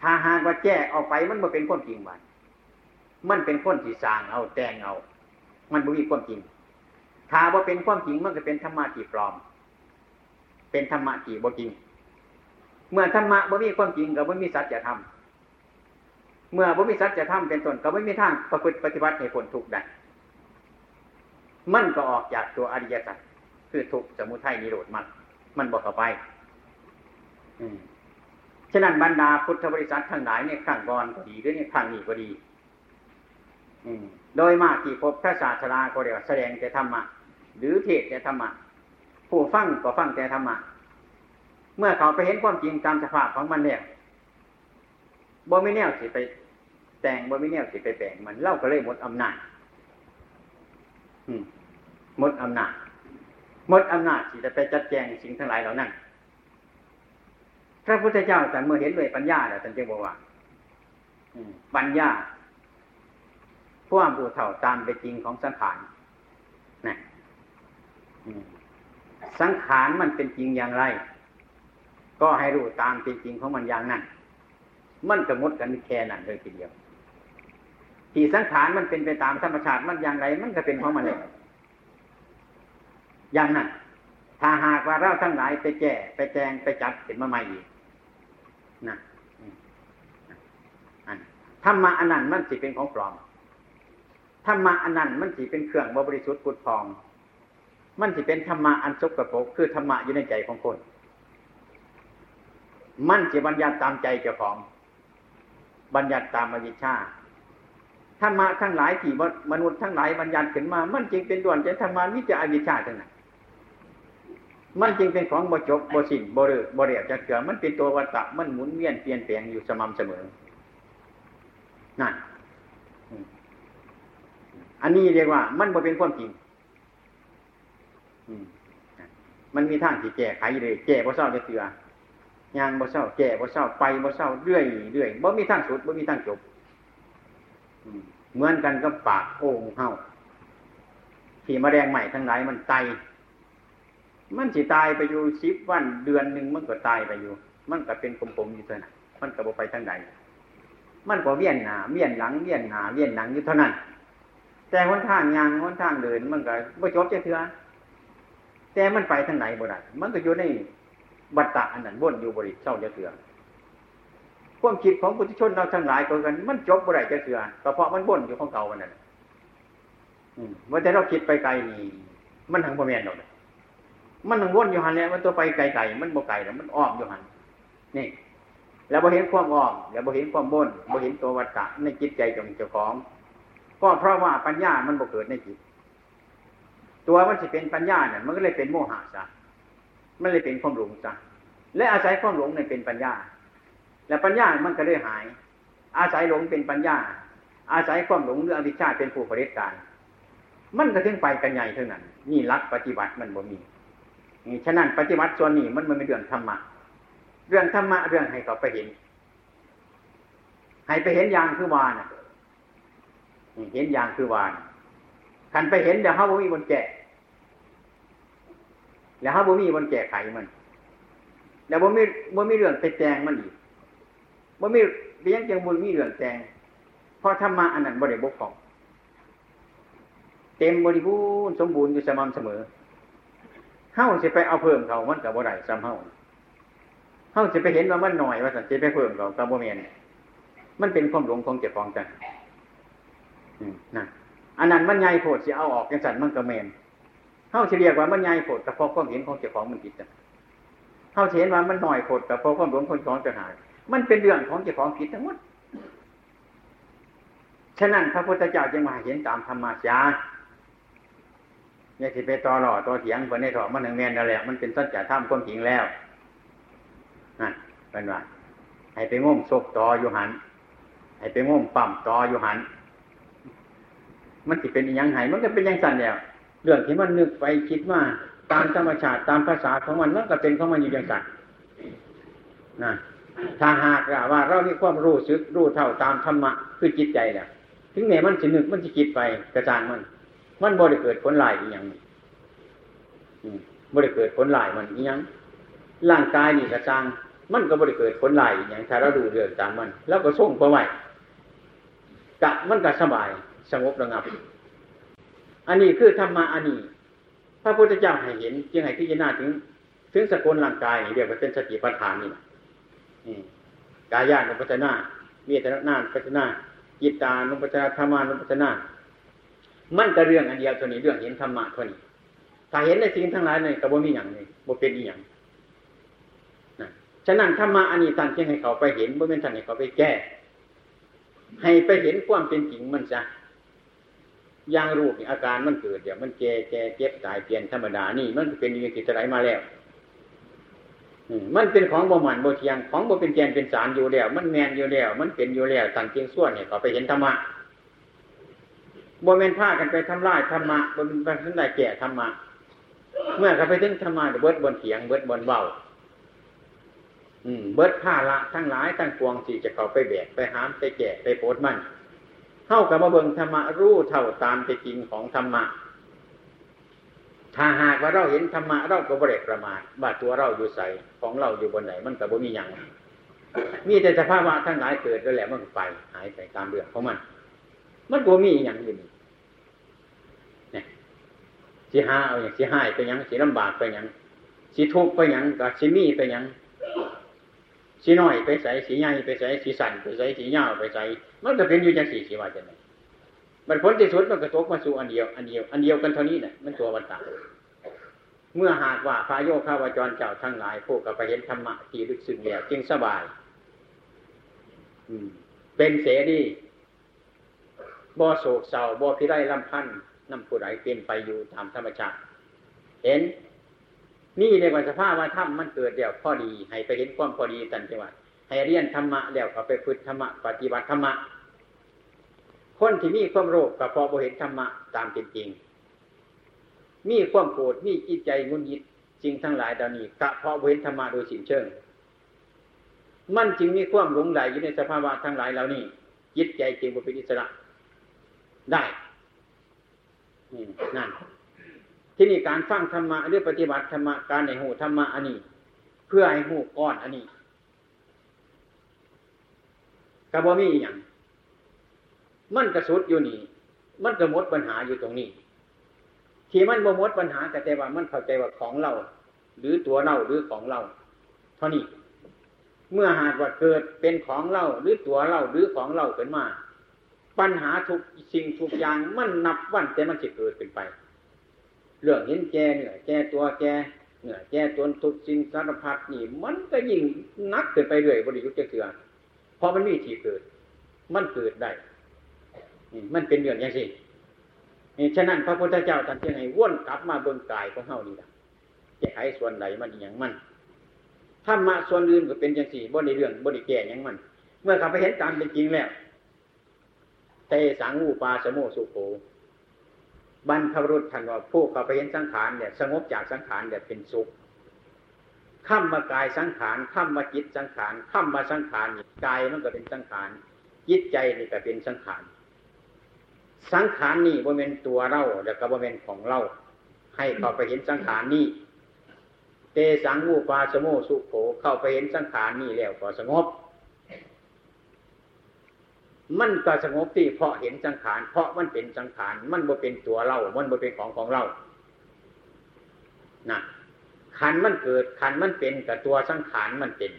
S1: ถ้าหากว่าแก้ออกไปมันบ่เป็นความจริงบัดมันเป็นคนที่สร้างเอาแต่งเอา มันบ่มีความจริง ถ้าว่าเป็นความจริงมันก็เป็นธรรมะที่ปลอม เป็นธรรมะที่บ่จริง เมื่อธรรมะบ่มีความจริงกับบ่มีสัจธรรมเมื่อบุมิสัจจะทำเป็นต้นก็ไม่มีทางประพฤติปฏิบัติให้ผลทุกข์ได้ มันก็ออกจากตัวอริยสัจคือทุกสมุทัยนิโรธมัน มันบอกเข้าไปฉะนั้นบรรดาพุทธบริษัททั้งหลายเนี่ยขั้งก่อนก็ดีหรือเนี่ยขั้งนี้ก็ดีโดยมากที่พบพระศาสดาก็เรียกแสดงแต่ธรรมะหรือเทศแต่ธรรมะผู้ฟังก็ฟังแต่ธรรมะเมื่อเขาไปเห็นความจริงตามสภาพของมันเนี่ยบ่ไม่แนวสิไปแต่งบ่ไม่แนวสิไปแบ่งมันเล่าก็เลยหมดอำนาจ หมดอำนาจหมดอำนาจที่จะไปจัดแจงสิ่งทั้งหลายเหล่านั้นพระพุทธเจ้าแต่เมื่อเห็นด้วยปัญญาแล้วท่านจึงบอกว่าปัญญาพวกผู้เท่าตามไปจริงของสังขารนะสังขารมันเป็นจริงอย่างไร ก็ให้รู้ตามเป็นจริงของมันอย่างนั้น มันจะมดกันแค่นั้นเลยทีเดียว ที่สังขารมันเป็นไปตามธรรมชาติมันอย่างไร มันก็เป็นของมันเลย อย่างนั้นถ้าหากว่าเราทั้งหลายไปแก้ไปแจงไปจัดเห็นมาใหม่อีกนะธรรมะอันนั้นมันสิเป็นของปลอมธรรมะอันนั้นมันสิเป็นเครื่องบริสุทธิ์ปุดพอง มันสิเป็นธรรมะอันสกปรกคือธรรมะอยู่ในใจของคน มันสิบัญญัติตามใจเจ้าของ บัญญัติตามอวิชชาธรรมะทั้งหลายที่มนุษย์ทั้งหลายบัญญัติขึ้นมา มันจึงเป็นด่วนใจธรรมะวิจารอวิชชาทั้งนั้น มันจึงเป็นของบจบบสิ้นบริบริจะเกิดมันเป็นตัววัตตะมันหมุนเวียนเปลี่ยนแปลงอยู่สม่ำเสมอนั่นอันนี้เรียกว่า มันบ่เป็นความจริงมันมีทางที่แก้ไขเลยแก้บ่เศร้าจะเตือยางบ่เศร้าแก้บ่เศร้าไปบ่เศร้าเรื่อยเรื่อยบ่มีทางสุดบ่มีทางจบเหมือนกันกับปากโอ่งเห่าที่มแมลงใหม่ทั้งหลายมันไต มันสิตายไปอยู่สิบวันเดือนหนึ่งมันก็ตายไปอยู่ มันก็เป็นกลมๆอยู่เท่านั้นมันก็บไปทางใดมันก็เวียนหนาเวียนหลังเวียนหนาเวียนหลังอยู่เท่านั้น แต่หนทางยางหนทางเดิน มันก็บ่จบจะเถื่อแต่มันไปทางไหนบ่ได้มันก็อยู่ในบัตตะอันนั้นวนอยู่บริเศร้าจะเถื่อความคิดของปุถุชนเราทั้งหลายก็กัน มันจบบ่ได้จะเถื่อก็เพราะมันวนอยู่ของเก่าวันนั้นอืมว่าแต่เราคิดไปไกลนี่มันทางประเมียนเราเลย มันต้องวนอยู่หันแล้วมันตัวไปไกลๆมันบ่ไกลแล้วมันอ้อมอยู่หันนี่ แล้วบ่เห็นความอ้อมแล้วบ่เห็นความบนบ่เห็นตัววัฏฏะในจิตใจของเจ้าของก็เพราะว่าปัญญามันบ่เกิดในจิต ตัวมันจะเป็นปัญญาเนี่ยมันก็เลยเป็นโมหะซะมันเลยเป็นความหลงซะและอาศัยความหลงเนี่ยเป็นปัญญา แล้วปัญญามันก็เลยหาย อาศัยหลงเป็นปัญญา อาศัยความหลงหรืออวิชชาเป็นผู้ผลิตการ มันก็ถึงไปกันใหญ่เท่านั้นนี่รักปฏิบัติมันบ่มี ฉะนั้นปฏิบัติส่วนนี้มันมันเป็นเรื่องธรรมะ เรื่องธรรมะเรื่องให้เขาไปเห็น ให้ไปเห็นอย่างคือวานเห็นอย่างคือวานคันไปเห็นเดี๋ยวเขาบ่มีบนแก่แล้วเขาบ่มีบนแก่ไขมัน แล้วบ่มีบ่มีเรื่องไปแจงมันอีกบ่มีเพียงจังบุญมีเรื่องแจงเพราะธรรมะอันนั้นบ่ได้บกพร่อง เต็มบริบูรณ์สมบูรณ์อยู่สม่ำเสมอ เฮ้าจะไปเอาเพิ่มเขามันกับบ่ได้ซ้ำเฮ้าเฮ้าจะไปเห็นว่ามันหน่อยว่าสันจะไปเพิ่มเขากับบ่เมียนมันเป็นความหลงของเจ็บฟองกันนั่นอันนั้นมันใหญ่โผดจะเอาออกกันสันมันก็เมนเฮ้าจะเรียกว่ามันใหญ่โผดแต่พอความเห็นของเจ็บฟองมันผิดกันเฮ้าเห็นว่ามันหน่อยโผดแต่พอความหลงของของจะหาย มันเป็นเรื่องของเจ็บฟองผิดทั้งหมดฉะนั้นพระพุทธเจ้าจึงมาเห็นตามธรรมชาติ อย่าสิไปต่อหล่อต่อเถียงคนในถอมันหนึ่งแมนนั่นแหละมันเป็นสัจจะธรรมความจริงแล้วนั่นเป็นว่าให้ไปง่มศพต่ออยู่หันให้ไปง่มปั่มต่ออยู่หันมันจะเป็นยังไงมันก็เป็นยังสั่นแล้วเรื่องที่มันนึกไปคิดว่าตามธรรมชาติตามภาษาของมันมันก็เป็นของมันอยู่อย่างสั่นนะถ้าหากว่าเรามีความรู้สึกรู้เท่าตามธรรมะคือจิตใจเนี่ยถึงแม้มันจะนึกมันจะคิดไปกระจางมัน มันบ่ได้เกิดผลลายอีกย่างบ่ได้เกิดผลลายมันอีกย่างร่างกายนี่กระจังมันก็บ่ได้เกิดผลลายอีกย่างถ้าเราดูเรื่องตามมัน แล้วก็ส่งไปไว้กะมันก็สบายสงบระงับ อันนี้คือธรรมะอันนี้พระพุทธเจ้าให้เห็นจึงให้พิจารณาถึง ถึงสกุลร่างกายเรียกว่าเป็นสติปัฏฐานนี่กายญาณพัฒนาเมียตนาปัจนาจิตตานุปัจนาธรรมานุปัจนา มันก็เรื่องอันเดียวตัวนี้เรื่องเห็นธรรมะตัวนี้ ถ้าเห็นในสิ่งทั้งหลายในกระบวมีอย่างนี้บ่เป็นอีหยังนะฉะนั้นธรรมะอันนี้ท่านจึงให้เขาไปเห็นบ่เป็นท่านให้เขาไปแก้ ให้ไปเห็นความเป็นจริงมันซะอย่างรูปอาการมันเกิดเดี๋ยวมันแก่แก่เจ็บตายเปลี่ยนธรรมดานี่ มันเป็นอย่างที่จะไหลมาแล้วมันเป็นของบ่หมันบ่เทียงของบ่เป็นแกนเป็นสารอยู่แล้ว มันแมนอยู่แล้ว มันเป็นอยู่แล้วต่างเพียงส่วนเนี่ยเขาไปเห็นธรรมะ บ่แมนผ้ากันไปทำลายธรรมะบ่เป็นไปทำลายแก่ธรรมะเมื่อเขาไปถึงธรรมะเบิดบนเถียงเบิดบนเบาอืม เบิดผ้าละทั้งหลายทั้งปวงสี่จะเขาไปแบกไปหามไปแก่ไปโพดมันเข้ากับมาเบิงธรรมะรู้เท่าตามเป็นจริงของธรรมะถ้าหากว่าเราเห็นธรรมะเราก็บริประมาทว่าตัวเราอยู่ใสของเราอยู่บนไหน มันก็บ่มีอย่างมีแต่สภาวะทั้งหลายเกิดแล้วแหละมันไป หายไปตามเรื่องของมัน มันบ่มีอย่างอื่นเนี่ยสิหาเอาอย่างสิหายไปยังสิลำบากไปยังสิทุกข์ไปยังก็สิมีไปยังสีน้อยไปใส่สีใหญ่ไปใส่สีสั่นไปใส่สีเงาไปใส่มันก็เป็นอยู่จังสี่สีว่าจะไหนมันผลที่สุดมันก็ตกมาสู่อันเดียวอันเดียวอันเดียวกันเท่านี้เนี่ยมันตัววันตาเมื่อหากว่าพระโยคาวจรเจ้าทั้งหลายพวกกับไปเห็นธรรมะที่ลึกซึ้งแล้วจึงสบาย อืม เป็นเสรี บ่โศกเศร้าบ่พิไรลำพันธ์นำผู้ใดเป็นไปอยู่ตามธรรมชาติ เห็น นี่เรียกว่าสภาพว่าธรรมมันเกิดเดี่ยวพอดี ให้ไปเห็นความพอดีตันจังหวะให้เรียนธรรมะแล้วก็ไปฝึกธรรมะปฏิบัติธรรมะ คนที่มีความโรคก็พอบ่เห็นธรรมะตามเป็นจริง มีความโกรธมีจิตใจงุนยิดจริงทั้งหลายเดานี้กะเพาะเห็นธรรมะโดยสิ้นเชิง มันจึงมีความหลงไหลอยู่ในสภาวะทั้งหลายเหล่านี้จิตใจจึงบ่เป็นอิสระ ได้นั่นที่นี่การฟังธรรมะหรือปฏิบัติธรรมะการในหูธรรมะอันนี้ เพื่อให้หูก้อนอันนี้กระบอมีอย่างมันกระสุดอยู่นี่ มันกระมดปัญหาอยู่ตรงนี้ ที่มันบ่มดปัญหาแต่แต่ว่ามันเข้าใจว่าของเรา หรือตัวเราหรือของเรา เท่านี้ เมื่อหากว่าเกิดเป็นของเราหรือตัวเราหรือของเราเป็นมา ปัญหาทุกสิ่งทุกอย่างมันนับวันแต่มันจะเกิดขึ้นไป เรื่องเห็นแก่เหนื่อยแก่ตัวแก่เหนื่อยแก่ตนทุกสิ่งสารพัดนี่ มันก็ยิ่งนักเกินไปเรื่อยบริยุทธ์จะเถื่อพอมันมีที่เกิด มันเกิดได้มันเป็นเรื่องอย่างสิฉะนั้นพระพุทธเจ้าท่านจึงให้ว่นกลับมาเบิ่งกายของเฮานี่ละแก้ไขส่วนใดมันอย่างมันธรรมะส่วนอื่นก็เป็นอย่างสี่บนในเรื่องบนในแก่อย่างมัน เมื่อกลับไปเห็นตามเป็นจริงแล้ว เตสังอูปาสโมสุโขบรรพรุษท่านว่าผู้เขาไปเห็นสังขารเนี่ยสงบจากสังขารเนี่ยเป็นสุขข้ามมากายสังขารข้ามมาจิตสังขารข้ามมาสังขารกายมันก็เป็นสังขารจิตใจนี่ก็เป็นสังขารสังขารนี่บ่เป็นตัวเราแล้วก็บ่เป็นของเราให้เขาไปเห็นสังขารนี่เตสังวูปาสโมสุโขเข้าไปเห็นสังขารนี่แล้วก็สงบ มันก็สงบที่เพราะเห็นสังขาร เพราะมันเป็นสังขาร มันบ่เป็นตัวเรา มันบ่เป็นของของเรานะขันมันเกิดขันมันเป็นกับตัวสังขารมันเป็น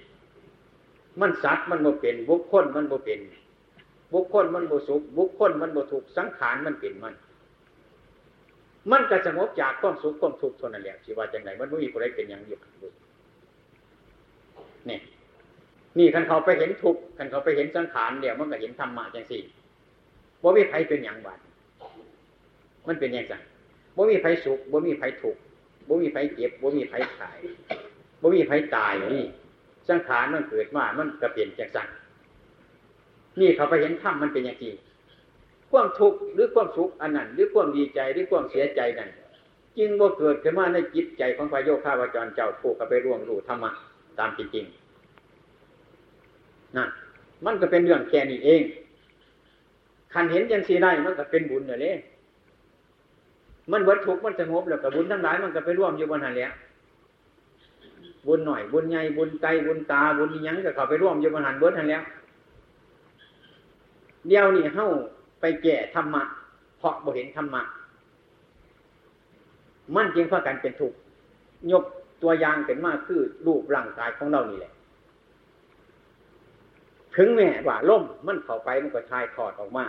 S1: มันสัตว์มันบ่เป็นบุคคลมันบ่เป็น บุคคลมันบ่สุขบุคคลมันบ่ทุกสังขารมันเป็นมัน มันก็สงบจากความสุขความทุกข์ทนนั่นแหละชีว่าจังไหนมันไม่มีอะไรเป็นอย่างอยู่นี่ นี่คันเขาไปเห็นทุกคันเขาไปเห็นสังขารเดี๋ยวมันก็เห็นธรรมะจังสี่บ่มีใครเป็นอย่างบาดมันเป็นอย่างไรบ่มีใครสุขบ่มีใครทุกบ่มีใครเจ็บบ่มีใครตายบ่มีใครตายนี่สังขารมันเกิดมามันก็เปลี่ยนจากสั่งนี่เขาไปเห็นธรรมมันเป็นอย่างไรความทุกข์หรือความสุขอันนั้นหรือความดีใจหรือความเสียใจนั้นจึงบ่าเกิดขึ้นมาในจิตใจของพระโยคาวาจรเจ้าผู้เขาไปร่วงรู้ธรรมะตามจริง นั่นมันก็เป็นเรื่องแค่นี้เองคันเห็นยังสีได้มันก็เป็นบุญเเลยมันวัตถุมันสงบแล้วกับบุญทั้งหลายมันก็ไปร่วมอยู่บนหันแล้วบุญหน่อยบุญใหญ่บุญไกลบุญตาบุญยังก็เข้าไปร่วมอยู่บนหันเบิดหันแล้วเดียวนี่เข้าไปแก่ธรรมะเพราะบ่เห็นธรรมะมันจริงเพรากันเป็นทุกข์ยกตัวอย่างเป็นมากคือรูปร่างกายของเรานี่แหละ ถึงแม้ว่าล่มมันเข้าไปมันก็ทายถอดออกมา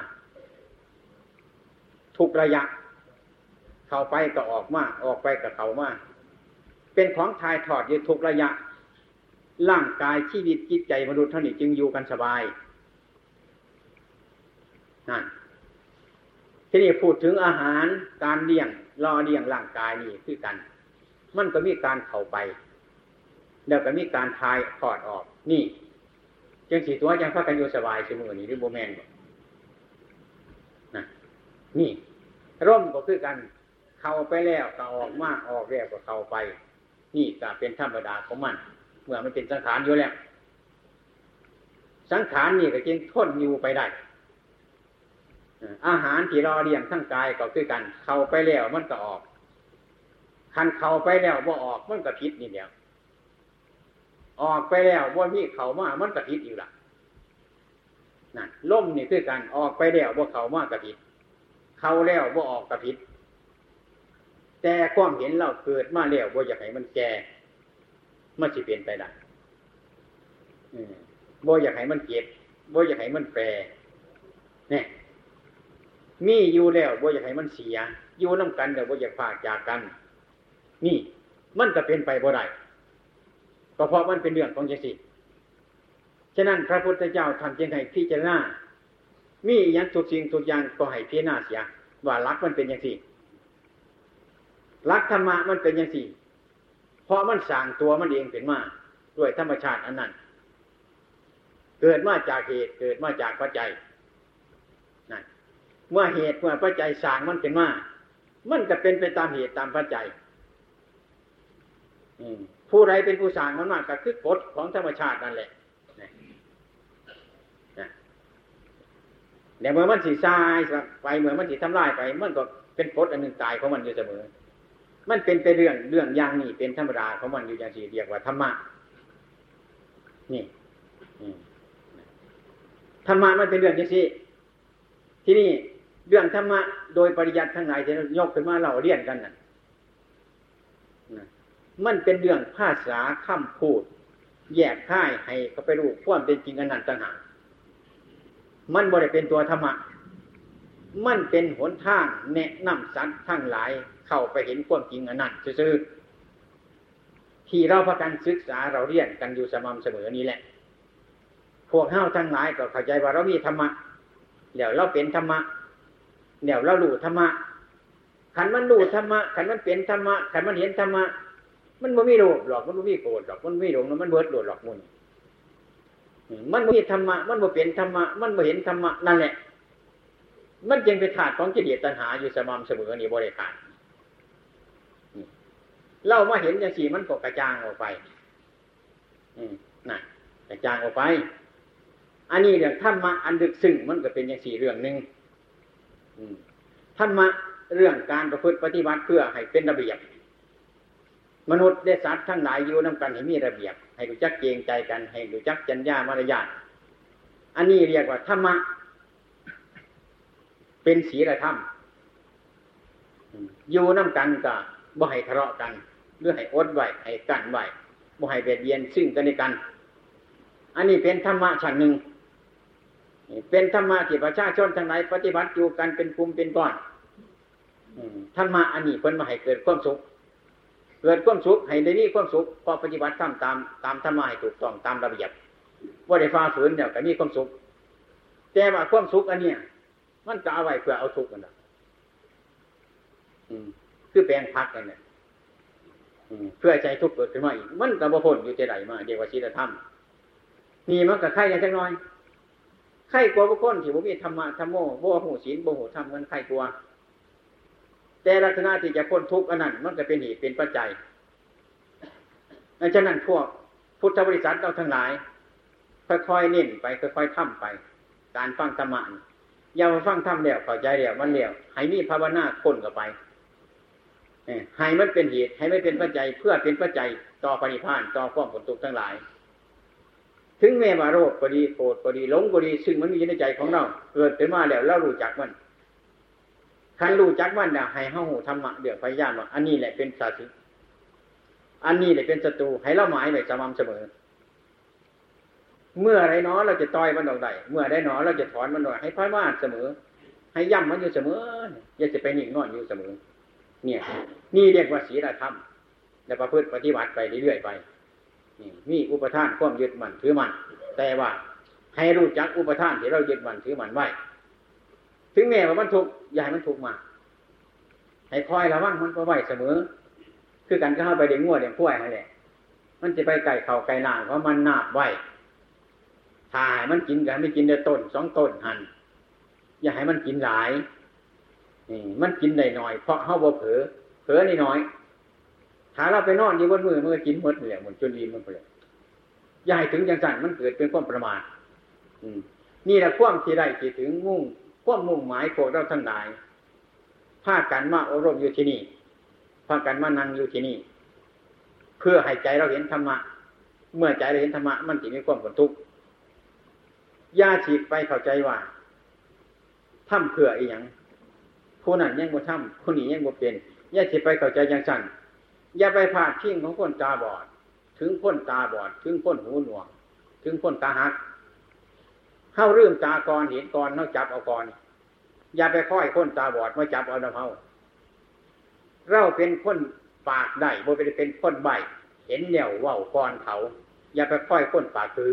S1: ทุกระยะ เข้าไปก็ออกมาออกไปก็เข้ามาเป็นของทายถอดอยู่ทุกระยะ ร่างกายชีวิตจิตใจมนุษย์เท่านี้จึงอยู่กันสบายนั่นทีนี้พูดถึงอาหารการเลี้ยงรอเลี้ยงร่างกายนี่คือกัน มันก็มีการเข้าไป แล้วก็มีการทายถอดออกนี่ จังสีตัวจังพักกันอยู่สบายเสมอนี่หรือโบแมนนะนี่ ร่มก็คือกัน เข้าไปแล้วก็ออกมาออกแล้วก็เข้าไป นี่ก็เป็นธรรมดาของมัน เมื่อมันเป็นสังขารอยู่แล้ว สังขารนี่ก็จึงทนอยู่ไปได้อาหารที่รอเลี้ยงทั้งกายก็คือกัน เข้าไปแล้วมันก็ออกคันเข้าไปแล้วว่าออกมันก็พิษนี่เดียว ออกไปแล้วว่ามีเขามามันกระพิดอยู่ละนั่นล่มนี่คือการออกไปแล้วว่าเขามากระพิดเขาแล้วว่าออกกระพิดแต่ความเห็นเราเกิดมาแล้วว่าอยากให้มันแก่มันจะเปลี่ยนไปได้บ่อยากให้มันเก็บบ่อยากให้มันแปรเนี่ยมีอยู่แล้วบ่อยากให้มันเสีย อยู่น้ากันแต่บ่อยากพากจากกัน นี่ มันก็เป็นไปบ่ได้ ก็เพราะมันเป็นเรื่องของจังสิฉะนั้นพระพุทธเจ้าทำจึงให้พิจารณา มีอย่างทุกสิ่งทุกอย่างก็ให้พิจารณาเสีย ว่ารักมันเป็นอย่างสิรักธรรมะมันเป็นอย่างสิเพราะมันสั่งตัวมันเองเป็นมาด้วยธรรมชาติอันนั้น เกิดมาจากเหตุเกิดมาจากปัจจัยนั่นเมื่อเหตุเมื่อปัจจัยสั่งมันเป็นมา มันก็เป็นไปตามเหตุตามปัจจัย อืม ผู้ใดเป็นผู้สร้างมันมากก็คือกฎของธรรมชาตินั่นแหละเดี๋ยเมื่อมันสีทรายไปเมื่อมันสีทำลายไป มันก็เป็นกฎอันหนึ่งตายของมันอยู่เสมอ มันเป็นไปเรื่องเรื่องอย่างนี้เป็นธรรมดาของมันอยู่อย่างสี่เรียกว่าธรรมะนี่ธรรมะมันเป็นเรื่องอย่างสี่ที่นี่เรื่องธรรมะโดยปริยัติทั้งหลายที่ยกขึ้นมาเราเรียนกันน่ะ มันเป็นเรื่องภาษาคำพูด แยกค่ายให้เขาไปรู้ความเป็นจริงอันนั้นต่างหากมันบริเป็นตัวธรรมะ มันเป็นหนทางแนะนำสัตว์ทั้งหลายเข้าไปเห็นความจริงอันนั้นซื่อที่เราพากันศึกษาเราเรียนกันอยู่สม่ำเสมอนี้แหละ พวกเฮาทั้งหลายก็เข้าใจว่าเรามีธรรมะเดี๋ยวเราเป็นธรรมะเดี๋ยวเรารู้ธรรมะขันมันรู้ธรรมะขันมันเป็นธรรมะขันมันเห็นธรรมะ มันไม่มีโลภหรอก มันไม่มีโกรธหรอก มันไม่หลงมันเบิดโลดหรอกมุนมันไม่มีธรรมะ มันไม่เป็นธรรมะ มันไม่เห็นธรรมะนั่นแหละ มันจึงไปขาดของกิเลสตัณหาอยู่สม่ำเสมอนี่บริการเรามาเห็นอย่างสี่มันก็กระจางออกไป อืมน่ะกระจางออกไป อันนี้เรื่องธรรมะอันดึกซึ่งมันก็เป็นอย่างสี่เรื่องหนึ่งธรรมะเรื่องการประพฤติปฏิบัติเพื่อให้เป็นระเบียบ มนุษย์ได้สัตว์ทั้งหลายอยู่นำกันให้มีระเบียบ ให้รู้จักเกรงใจกัน ให้รู้จักจัญญามารยาทอันนี้เรียกว่าธรรมะ เป็นศีลธรรมอยู่นำกันก็บ่ให้ทะเลาะกันหรือให้อดไหวให้กันไหวบ่ให้เบียดเบียนซึ่งกันและกัน อันนี้เป็นธรรมะชั้นหนึ่งเป็นธรรมะที่ประชาชนทั้งหลายปฏิบัติอยู่กันเป็นกลุ่มเป็นก้อนธรรมะอันนี้เพิ่นมาให้เกิดความสุข เกิดความสุขให้ได้มีความสุขพอปฏิบัติทำตามตามธรรมะให้ถูกต้องตามระเบียบว่าได้ฟ้าฝืนเนี่ยก็มีความสุข แต่ว่าความสุขอันเนี้ยมันจะเอาไว้เพื่อเอาทุกข์กันนะคือแปลงพักกันเนี่ยเพื่อใจทุกข์เกิดขึ้นมาอีกมันกับพ้นอยู่ใจไหนมาเดียวว่าศีลธรรมนี่มันกับไข่ยังจังน้อยไข่กลัวบุคคลที่บุมีธรรมะธรรมโมบ่หูศีลบ่หูธรรมมันไข่กลัว แต่ลักษณะที่จะพ้นทุกข์อันนั้นมันก็เป็นเหตุเป็นปัจจัยดังนั้นพวกพุทธบริษัทเราทั้งหลายค่อยๆเน้นไปค่อยๆทำไป การฟังธรรมะอย่ามาฟังธรรมเดี่ยวเข้าใจเดี่ยวมันเดี่ยวให้มีภาวนาคนกับไปให้มันเป็นเหตุให้ไม่เป็นปัจจัยเพื่อเป็นปัจจัยต่อปณิพานต่อความผลทุกข์ทั้งหลาย ถึงแม้ว่าโรคก็ดีโกรธก็ดีหลงก็ดีซึ่งมันมีในใจของเรา เกิดขึ้นมาแล้วเรารู้จักมัน คันรู้จักมันเนี่ยให้เฮาหูธรรมะเดือดพยายามว่าอันนี้แหละเป็นศาสตร์อันนี้แหละเป็นศัตรูให้เราหมายไว้สม่ำเสมอ เมื่อไรเนาะเราจะต่อยมันออกได้เมื่อได้เนาะเราจะถอนมันออกให้พายมาเสมอ ให้ย่ำมันอยู่เสมออย่าจะไปนิ่งนอนอยู่เสมอ เนี่ย นี่เรียกว่าศีลธรรมและประพฤติปฏิบัติไปเรื่อยๆไปนี่มีอุปทานความยึดมั่นถือมั่นแต่ว่าให้รู้จักอุปทานที่เรายึดมั่นถือมั่นไว้ ถึงแม้ว่ามันทุกอย่าให้มันทุกมาให้คอยระวังมันก็ไหวเสมอ คือกันก็เข้าไปเด็กงัวเด็กพ้วยนั่นแหละมันจะไปไก่เข่าไก่นางเพราะมันนาบไหวถ่ายมันกินกันไม่กินเดียวต้นสองต้นหันอย่าให้มันกินหลายนี่มันกินได้หน่อย เพราะเข้าบ่เผลอเผลอนิดหน่อยถ้าเราไปนอนอยู่บนมือมันก็กินหมดเลยหมดจนรีมันเลยยาให้ถึงอย่างสั่นมันเกิดเป็นความประมาทนี่แหละความที่ได้ที่ถึงมุ่ง ความมุ่งหมายโคเราทั้งหลายภาคกันมาอบรมอยู่ที่นี่ภาคกันมานั่งอยู่ที่นี่ เพื่อให้ใจเราเห็นธรรมะ เมื่อใจเราเห็นธรรมะมันจะมีความผลทุกข์ยาฉีกไปเข้าใจว่าทำเพื่ออีหยังผู้นั้นยังบ่ทำผู้นี้ยังบ่เป็นยาฉีกไปเข้าใจอย่างสั่นอย่าไปพาดพิงของคนตาบอด ถึงคนตาบอด ถึงคนหูหนวก ถึงคนตาหัก เข้าเรื่องตากรเห็นกรเขาจับเอากรอย่าไปค่อยคนตาบอดมาจับเอาดำเฮาเราเป็นคนปากได้บ่เป็นเป็นคนใบเห็นเหนียวว่าวกรเขา อย่าไปค่อยคนปากคือ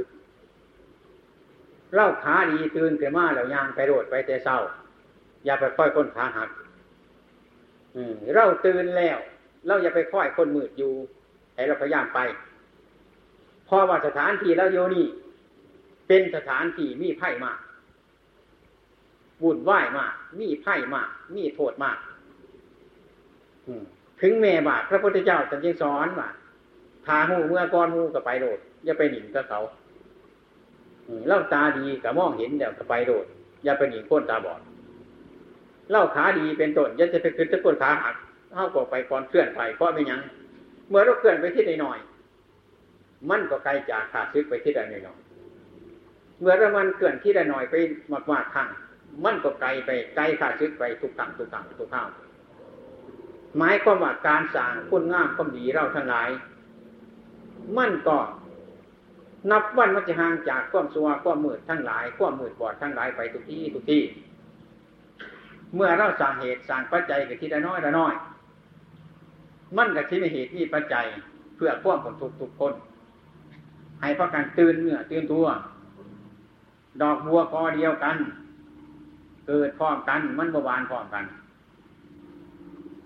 S1: เล่าขาดีตื่นขึ้นมาแล้วยางไปโรดไปแต่เศร้า อย่าไปค่อยคนขาหัก อืมเราตื่นแล้ว เราอย่าไปค่อยคนมืดอยู่ให้เราพยายามไปพราะว่าสถานที่เราโยนี่ เป็นสถานที่มีไพ่มากวุ่นวายมาก มีไพ่มาก มีโทษมากถึงแม่บาทพระพุทธเจ้าตรัสยังสอนว่าทาหูเมื่อก้อนหูกับไปโดด อย่าไปหนิงกับเขาเล่าตาดีกับมองเห็นเดี๋ยวกับไปโดด อย่าไปหนิงก้นตาบอดเล่าขาดีเป็นต้นยันจะไปขึ้นตะก้นขาหักเข้าก็ไปก่อนเคลื่อนไปเพราะไม่ยัง เมื่อเราเคลื่อนไปที่ใดหน่อย มันก็ไกลจากขาซึกไปที่ใดหน่อย เมื่อรามันเคลื่อนที่ใดหน่อยไปหมากมาทางมันก็ไกลไปไกลขาดซึกไปทุกขังทุกขังทุกข้าวหมายความว่าการสั่งคุณงามความดีเราทั้งหลาย มันก็นับวันมันจะห่างจากความสัวความมืดทั้งหลายความมืดบอดทั้งหลายไปทุกที่ทุกที่ เมื่อเราสั่งเหตุสั่งปัจจัยกับที่ละน้อยละน้อย มันกับที่ไมีเหตุมีปัจจัยเพื่อควบผลทุกทุกคน ให้พระกันตื่นเนื้อตื่นตัว ดอกบัวกอเดียวกัน เกิดพร้อมกัน มันบวานพร้อมกัน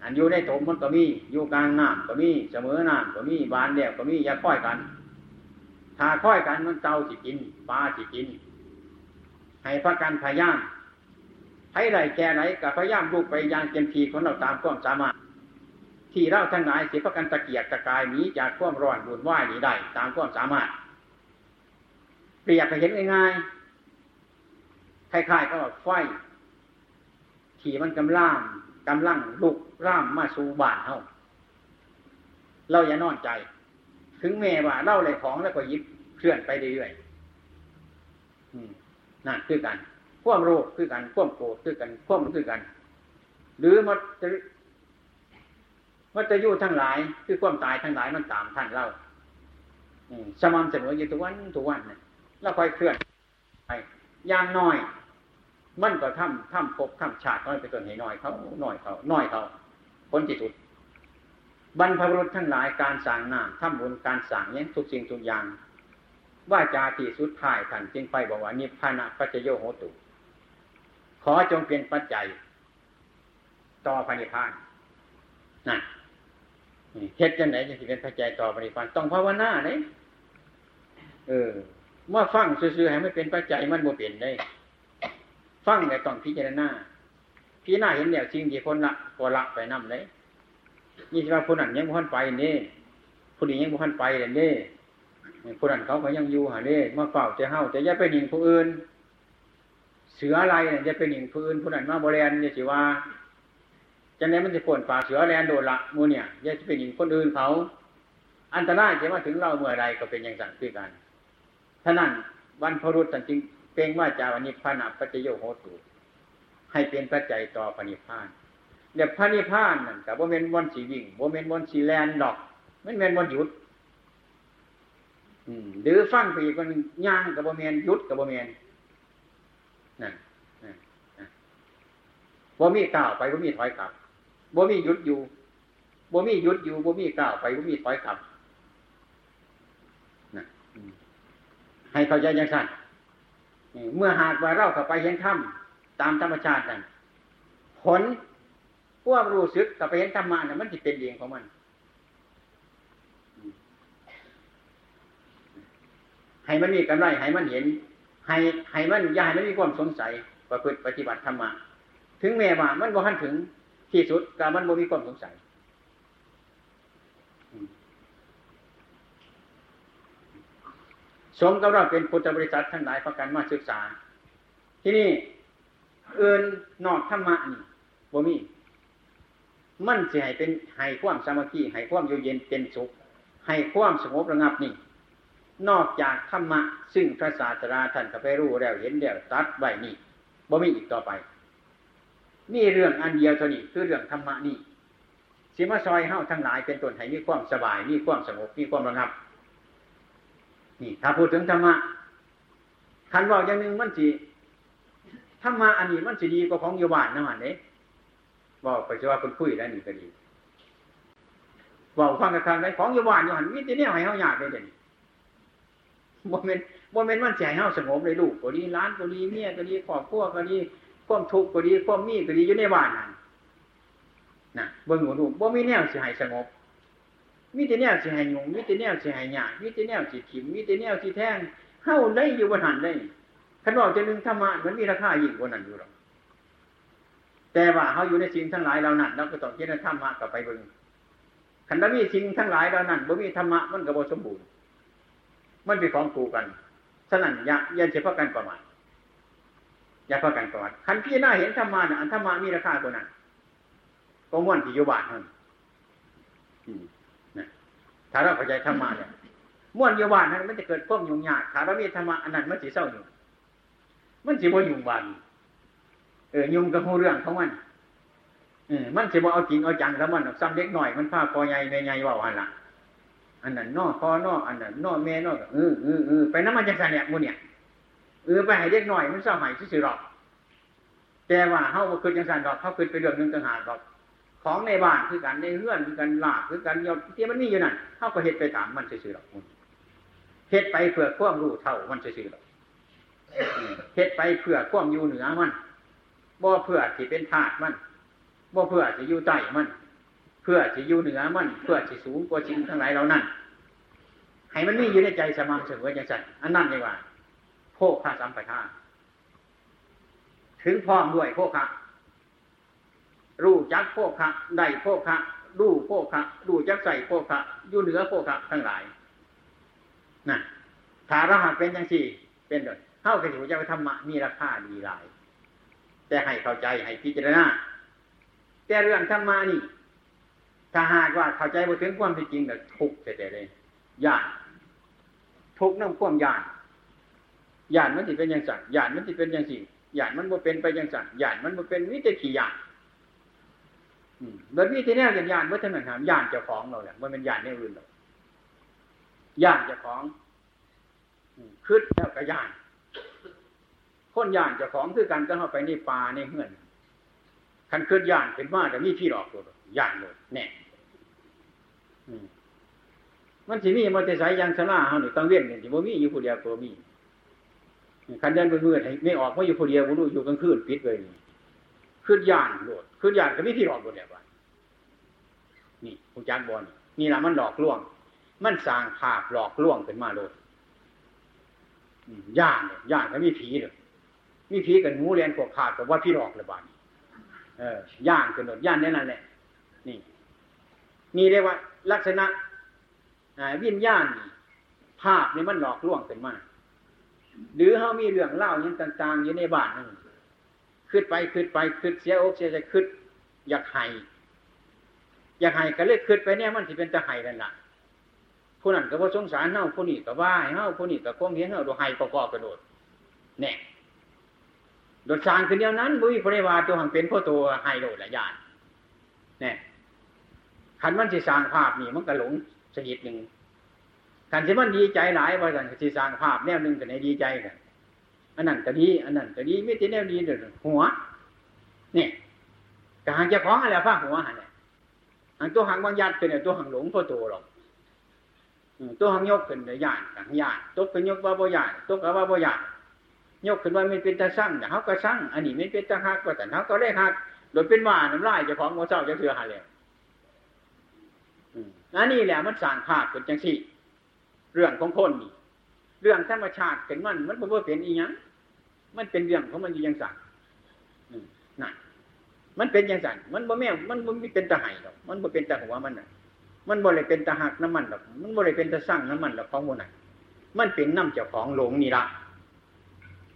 S1: อันอยู่ในถมมันก็มี อยู่กลางน้ำก็มีเสมอน้ำก็มีบานเดียวก็มีอย่าค่อยกัน ถ้าค่อยกันมันเตาสิกินปลาสิกิน ให้พักกันพยายามให้ไรแก่ไหนกับพยายามลูกไปยางเต็มทีของเราตามความสามารถที่เราทั้งหลายเสิพักกันตะเกียกตะกายหนีจากความร้อนบุญไหวหนีได้ตามความสามารถเปรียบไปเห็นง่ายๆ ล้ายๆก็ไฟที่มันกำลังกำลังลุกร่ามมาสู่บ้านเฮาเราอย่านอนใจ ถึงแม่ว่าเล่าอะไรของแล้วก็ยิบเคลื่อนไปเรื่อยๆนั่นคือกันควมโรคคือกันควมโกรธคือกันควมคือกัน หรือมันจะมันจะยู่ทั้งหลาย คือความตายทั้งหลายมันตามท่านเล่าสม่ำเสมออยู่ทุกวันทุกวันเนี่ยแล้วคอยเคลื่อนไปอย่างน้อย มันก็ทำทำภพทำชาติน้อยไปตัวหน่อยเขาหน่อยเขาน้อยเขาผลที่สุด บรรพบุรุษทั้งหลายการสั่งน้ำทำบุญการสั่งเนี้ยทุกสิ่งทุกอย่างว่าจาที่สุดท้ายท่านจึงไปบอกว่านิพพานะปัจโยโหตุ ขอจงเป็นปัจจัย ต่อพระนิพพานนั่นเฮ็ดจังไหนจะเป็นปัจจัยต่อพระนิพพานต้องภาวนาเนี่ยเออเมื่อฟังซื่อๆให้ไม่เป็นปัจจัยมันโมเปลี่ยนได้ ฟังแต่ต้องพิจารณาพิจารณาเห็นเนี่ยสิ่งที่คนละก็ละไปนำเลยนี่ว่าผู้นั้นยังบุคันไปนี่ผู้นี้ยังบุคันไปเนี่ผู้นั้นเขาก็ยังอยู่หาเน่มาเฝ้าจะเฮาจะย่าไปหนิงผู้อื่น เสืออะไรเนี่ยจะไปหนิงผู้อื่นผู้นั้นมาบริเวณเนี่ยสิว่าจะไหนมันจะปวนป่าเสือแลนโดดละมูเนี่ยย่าจะไปหนิงคนอื่นเขา อันตรายจะมาถึงเราเมื่อใดก็เป็นอย่างสั่งคือกันท่านั้นวันพรุษจริง เพ่งว่าจาวันิพานปัจจโยโหตุให้เป็นปัจจัยต่อพระนิพพานเดี๋ยพระนิพพานนั่นกับว่าเป็นวันสีวิ่งว่าเป็นวันสีแลนดอกไม่เป็นวันหยุดหรือฟังไปอีกคนย่างกับบ่เมียนยุดกับบ่เมียนนั่นบ่มีก้าวไปบ่มีถอยกลับบ่มีหยุดอยู่บ่มีหยุดอยู่บ่มีก้าวไปบ่มีถอยกลับให้เข้าใจยังสั้น เมื่อหากว่าเราเข้าไปเห็นธรรมตามธรรมชาตินั่นผลพวกรู้สึกกับไปเห็นธรรมะน่ะมันจะเป็นเองของมัน ให้มันมีกำไรให้มันเห็น ให้ให้มันอย่าให้มันมีความสงสัยประพฤติปฏิบัติธรรมะถึงแม้ว่ามันบ่ทันถึงที่สุดก็มันบ่มีความสงสัย สมกับเราเป็นพุทธบริษัททั้งหลายประกันมาศึกษา ที่นี่เอื่นนอกธรรมะนี่บ่มี มันจะให้เป็นให้ความสามัคคีให้ความอยู่เย็นเป็นสุขให้ความสงบระงับนี่นอกจากธรรมะ ซึ่งพระศาสดาท่านก็ไปรู้แล้วเห็นแล้วตัดไว้นี่บ่มีอีกต่อไปนี่เรื่องอันเดียวเท่านี้คือเรื่องธรรมะนี่สิมาซอยเฮ้าทั้งหลายเป็นต้นให้มีความสบายมีความสงบมีความระงับ นี่ถ้าพูดถึงธรรมะคันว่าอย่างหนึ่งมันจีธรรมะอันนี้มันจะดีกว่าของโยบานนะมันเด้บอกไปว่าคนคุยแล้วนี่ก็ดีบอกฟังกันครั้งไหนของโยบานอยู่หันมิตรเนี่ยให้เฮาอยากเลยเด่นบ่เมนบ่เมนมันใจเฮาสงบเลยลูกก็ดีร้านก็ดีเมียก็ดีครอบครัวก็ดีความทุกข์ก็ดีความมีก็ดีอยู่ในบ้านนั่นนะเบิ่งหนูดูบ่มีแนวสิให้สงบ มีแต่แนวสิให้ยุงมีแต่แนวสิให้หยามีแต่แนวสิขิมมีแต่แนวสิแท่งเฮาได้อยู่บนหันได้คันบอกจะนึงธรรมะมันมีราคายิ่งกว่านั้นอยู่หรอกแต่ว่าเฮาอยู่ในสิ่งทั้งหลายเรานั้นเราก็ต้องเจริญธรรมะกับไปเบิ่งคันบ่มีสิ่งทั้งหลายเรานั้นบ่มีธรรมะมันก็บ่สมบูรณ์ มันเป็นของกูกันฉะนั้นย่าอย่าเฉพาะกันประมาทอย่าพากันประวัติคันพี่หน้าเห็นธรรมะอันธรรมะมีราคากว่านั้นก็ม้วนที่อยู่บานนั่น ถ้าเราเข้าใจธรรมะเนี่ยม้วนอยู่บ้านนั้นมันจะเกิดพวกยุ่งยากถ้าเรามีธรรมะอันนั้นมันสิเศร้าอยู่มันสิบ่ยุ่งบ้านเออยุ่งกับเรื่องของมันเออมันสิบ่เอาจริงเอาจังแล้วมันซ้ำเล็กหน่อยมันพาคอใหญ่แม่ใหญ่ว่าอันละอันนั้นนอคอนออันนั้นนอแม่นอเออเออเออไปน้ำมันจังสันเนี่ยมูเนี่ยเออไปให้เด็กหน่อยมันเศร้าใหม่ที่สุดหรอกแต่ว่าเขาคืนยังสันดอกเขาคืนไปเรื่องหนึ่งต่างหากดอก ของในบ้านคือกันในเรือนคือกันลาบคือกันยอดที่มันมีอยู่นั่นเขาก็เห็ดไปตามมันซื่อหรอกเห็ดไปเพื่อความรู้เท่ามันซื่อหรอกเห็ดไปเพื่อความอยู่เหนือมันบ่เพื่อที่เป็นธาตุมันบ่เพื่อที่อยู่ใต้มัน เพื่อที่อยู่เหนือมัน เพื่อที่สูงกว่าจริงทั้งหลายเรานั่นให้มันมีอยู่ในใจสม่ำเสมออย่างไรอันนั้นเลยว่าโภคาสัมปทาถึงพร้อมด้วยโภคะ รู้จักโภคะได้โภคะรู้โภคะรู้จักใส่โภคะอยู่เหนือโภคะทั้งหลายนะถ้าเราหากเป็นอย่างสี่ เป็นโดยเข้ากับถือจะธรรมะมีราคาดีหลาย แต่ให้เข้าใจให้พิจารณาแต่เรื่องธรรมะนี่ถ้าหากว่าเข้าใจบ่ถึงความเป็นจริงแต่ทุกข์แต่เลยยานทุกข์นั่งความยานญาณมันสิเป็นอย่างสั่นญาณมันสิเป็นอย่างสิ่ญาณมันบ่เป็นไปอย่างสั่นญาณมันบ่เป็นวิเตขี่ญาณ แบบนี้ที่แน่ย่างญาณวัฒนธรรมญาณเจ้าของเราเนี่ยมันเป็นญาณในอื่นหรอกญาณเจ้าของคืดแล้วก็ญาณคนญาณเจ้าของคือกันก็เข้าไปในป่าในเฮือนคันคืดญาณเป็นมาแต่มีพี่หลอกตัวญาณเลยแน่มันสิมีมันจะใส่ยังสลาเฮาหนี่ต้องเวียนเนี่ยสิบ่มีอยู่ผู้เดียวตัวมีคันเดินไปมืดไม่ออกไม่อยู่คนเดียวรู้อยู่กลางคืนปิดเลย ขึ้นยานโดดขึ้นยานก็ม่ที่หลอกบนเนี่ยว่านี่คุณจานบอลนี่แหละมันหลอกลวง มันสร้างภาพหลอกลวงขึ้นมาเลยย่านเนี่ยย่านก็มีผีเลยมีผีกับงูเรียนพวกขาดกับว่าพี่หลอกเลยบ้านเออย่านกันโดดย่านนี่นั่นแหละนี่นี่เรียกว่า ลักษณะวิญญาณภาพนี่มันหลอกลวงขึ้นมาหรือเขามีเรื่องเล่าอย่างต่าง ๆ อยู่ในบ้านนั่น ขึ้นไปขึ้นไปขึ้นเสียอกเสียใจขึ้นอยากให้อยากให้ก็เลยขึ้นไปเนี่ยมันสิเป็นตะไห้นั่นละผู้นั้นก็ว่สงสารเฮาผู้นี้ก็ว่าเฮาผู้นี้ก็คงเห็นเฮาดูไห้ประกอบกระโดดแน่โดดสางขึ้นเดียวนั้นบุ้ยพระวาตัวหังเป็นพ่อตัวไฮโดดละยานแน่ขันมันสิสางภาพนี่มันก็หลงสนิทหนึ่งขันที่มันดีใจหลายว่าสันสีสร้างภาพแนวหนึ่งกันในดีใจกัน อันนั้นก็ดีอันนั้นก็ดีไม่ใช่แนวดีเด้อหัวเนี่ยกหางจะของอะไรฟ้าหัวหันเนี่ยอันตัวหางบางยัดเป็นตัวหางหลงพอโตหรอกตัวหางยกขึ้นเลยย่านหางยานตัวเป็นยกว่าบ่ย่านตัวกับว่าบ่ยานยกขึ้นว่ามันเป็นตาสั่งแต่เขาก็สั่งอันนี้มันเป็นตาหักก็แต่เขาก็ได้หักโดยเป็นว่าน้ำลายจะของโมเจ้าจะเสือหาเลยอันนี้แหละมันสั่งภาพเป็นจังสี่ เรื่องของคนนี่เรื่องธรรมชาติเป็นมันมันบ่เป็นอีหยัง มันเป็นเรื่องของมันอยู่ยังสั่งนั่นมันเป็นยังสั่งมันบ่แม่มันบ่มีเป็นตะไห้หรอก มันบ่เป็นตะหัวมันน่ะ มันบ่เลยเป็นตะหักน้ำมันหรอก มันบ่เลยเป็นตะสั่งน้ำมันหรอกของโมนันมันเป็นน้ำเจ้าของหลงนี่ละ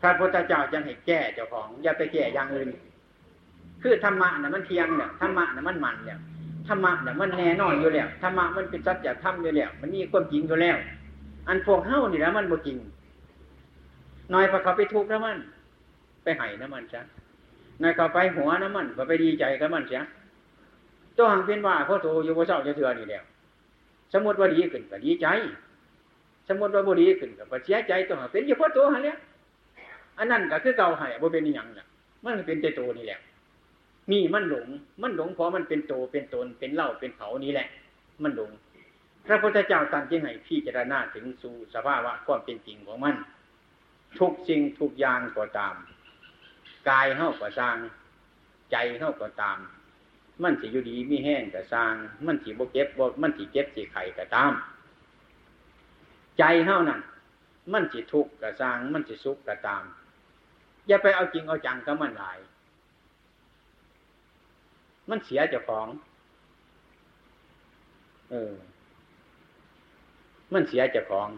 S1: พระพุทธเจ้ายังให้แก้เจ้าของ อย่าไปแก้อย่างอื่น คือธรรมะน่ะมันเทียงเนี่ยธรรมะน่ะมันมันเนี่ยธรรมะน่ะมันแน่นอนอยู่แล้วธรรมะมันเป็นสัจธรรมอยู่แล้วมันมีความจริงอยู่แล้ว อันพวกเฮ้านี่แหละมันบ่จริง น้อยพอเขาไปทุกข์แล้วมัน ไปไห้น้ำมันจ้ะนายเขาไปหัวน้ำมันก็ไปดีใจกับมันเสียตัวหังเป็นว่าพ่อโตอยู่พ่อเศร้าจะเถื่อนี่แล้วสมมติว่าดีขึ้นก็ดีใจ สมมติว่าบุดีขึ้นก็เสียใจตัวหังเป็นอยู่พ่อโตหันเนี้ยอันนั้นก็คือเก่าให้บ่เป็นอย่างน่ะ มันเป็นใจโตนี่แหละนี่มันหลง มันหลงเพราะมันเป็นโตเป็นตนเป็นเล่าเป็นเขานี่แหละ มันหลง พระพุทธเจ้าตั้งใจให้พี่เจรณาถึงสู่สภาวะความเป็นจริงของมัน ทุกสิ่งทุกอย่างก็ตามกายเข้าก็สร้าง ใจเข้าก็ตาม มันสิอยู่ดีมีแห้งก็สร้าง มันสิบ่เก็บบ่มันสิเก็บสิไข่ก็ตาม ใจเข้านั่นมันสิทุกข์ก็สร้าง มันสิสุขก็ตาม อย่าไปเอาจริงเอาจังกับมันหลาย มันเสียเจ้าของ เออ มันเสียเจ้าของ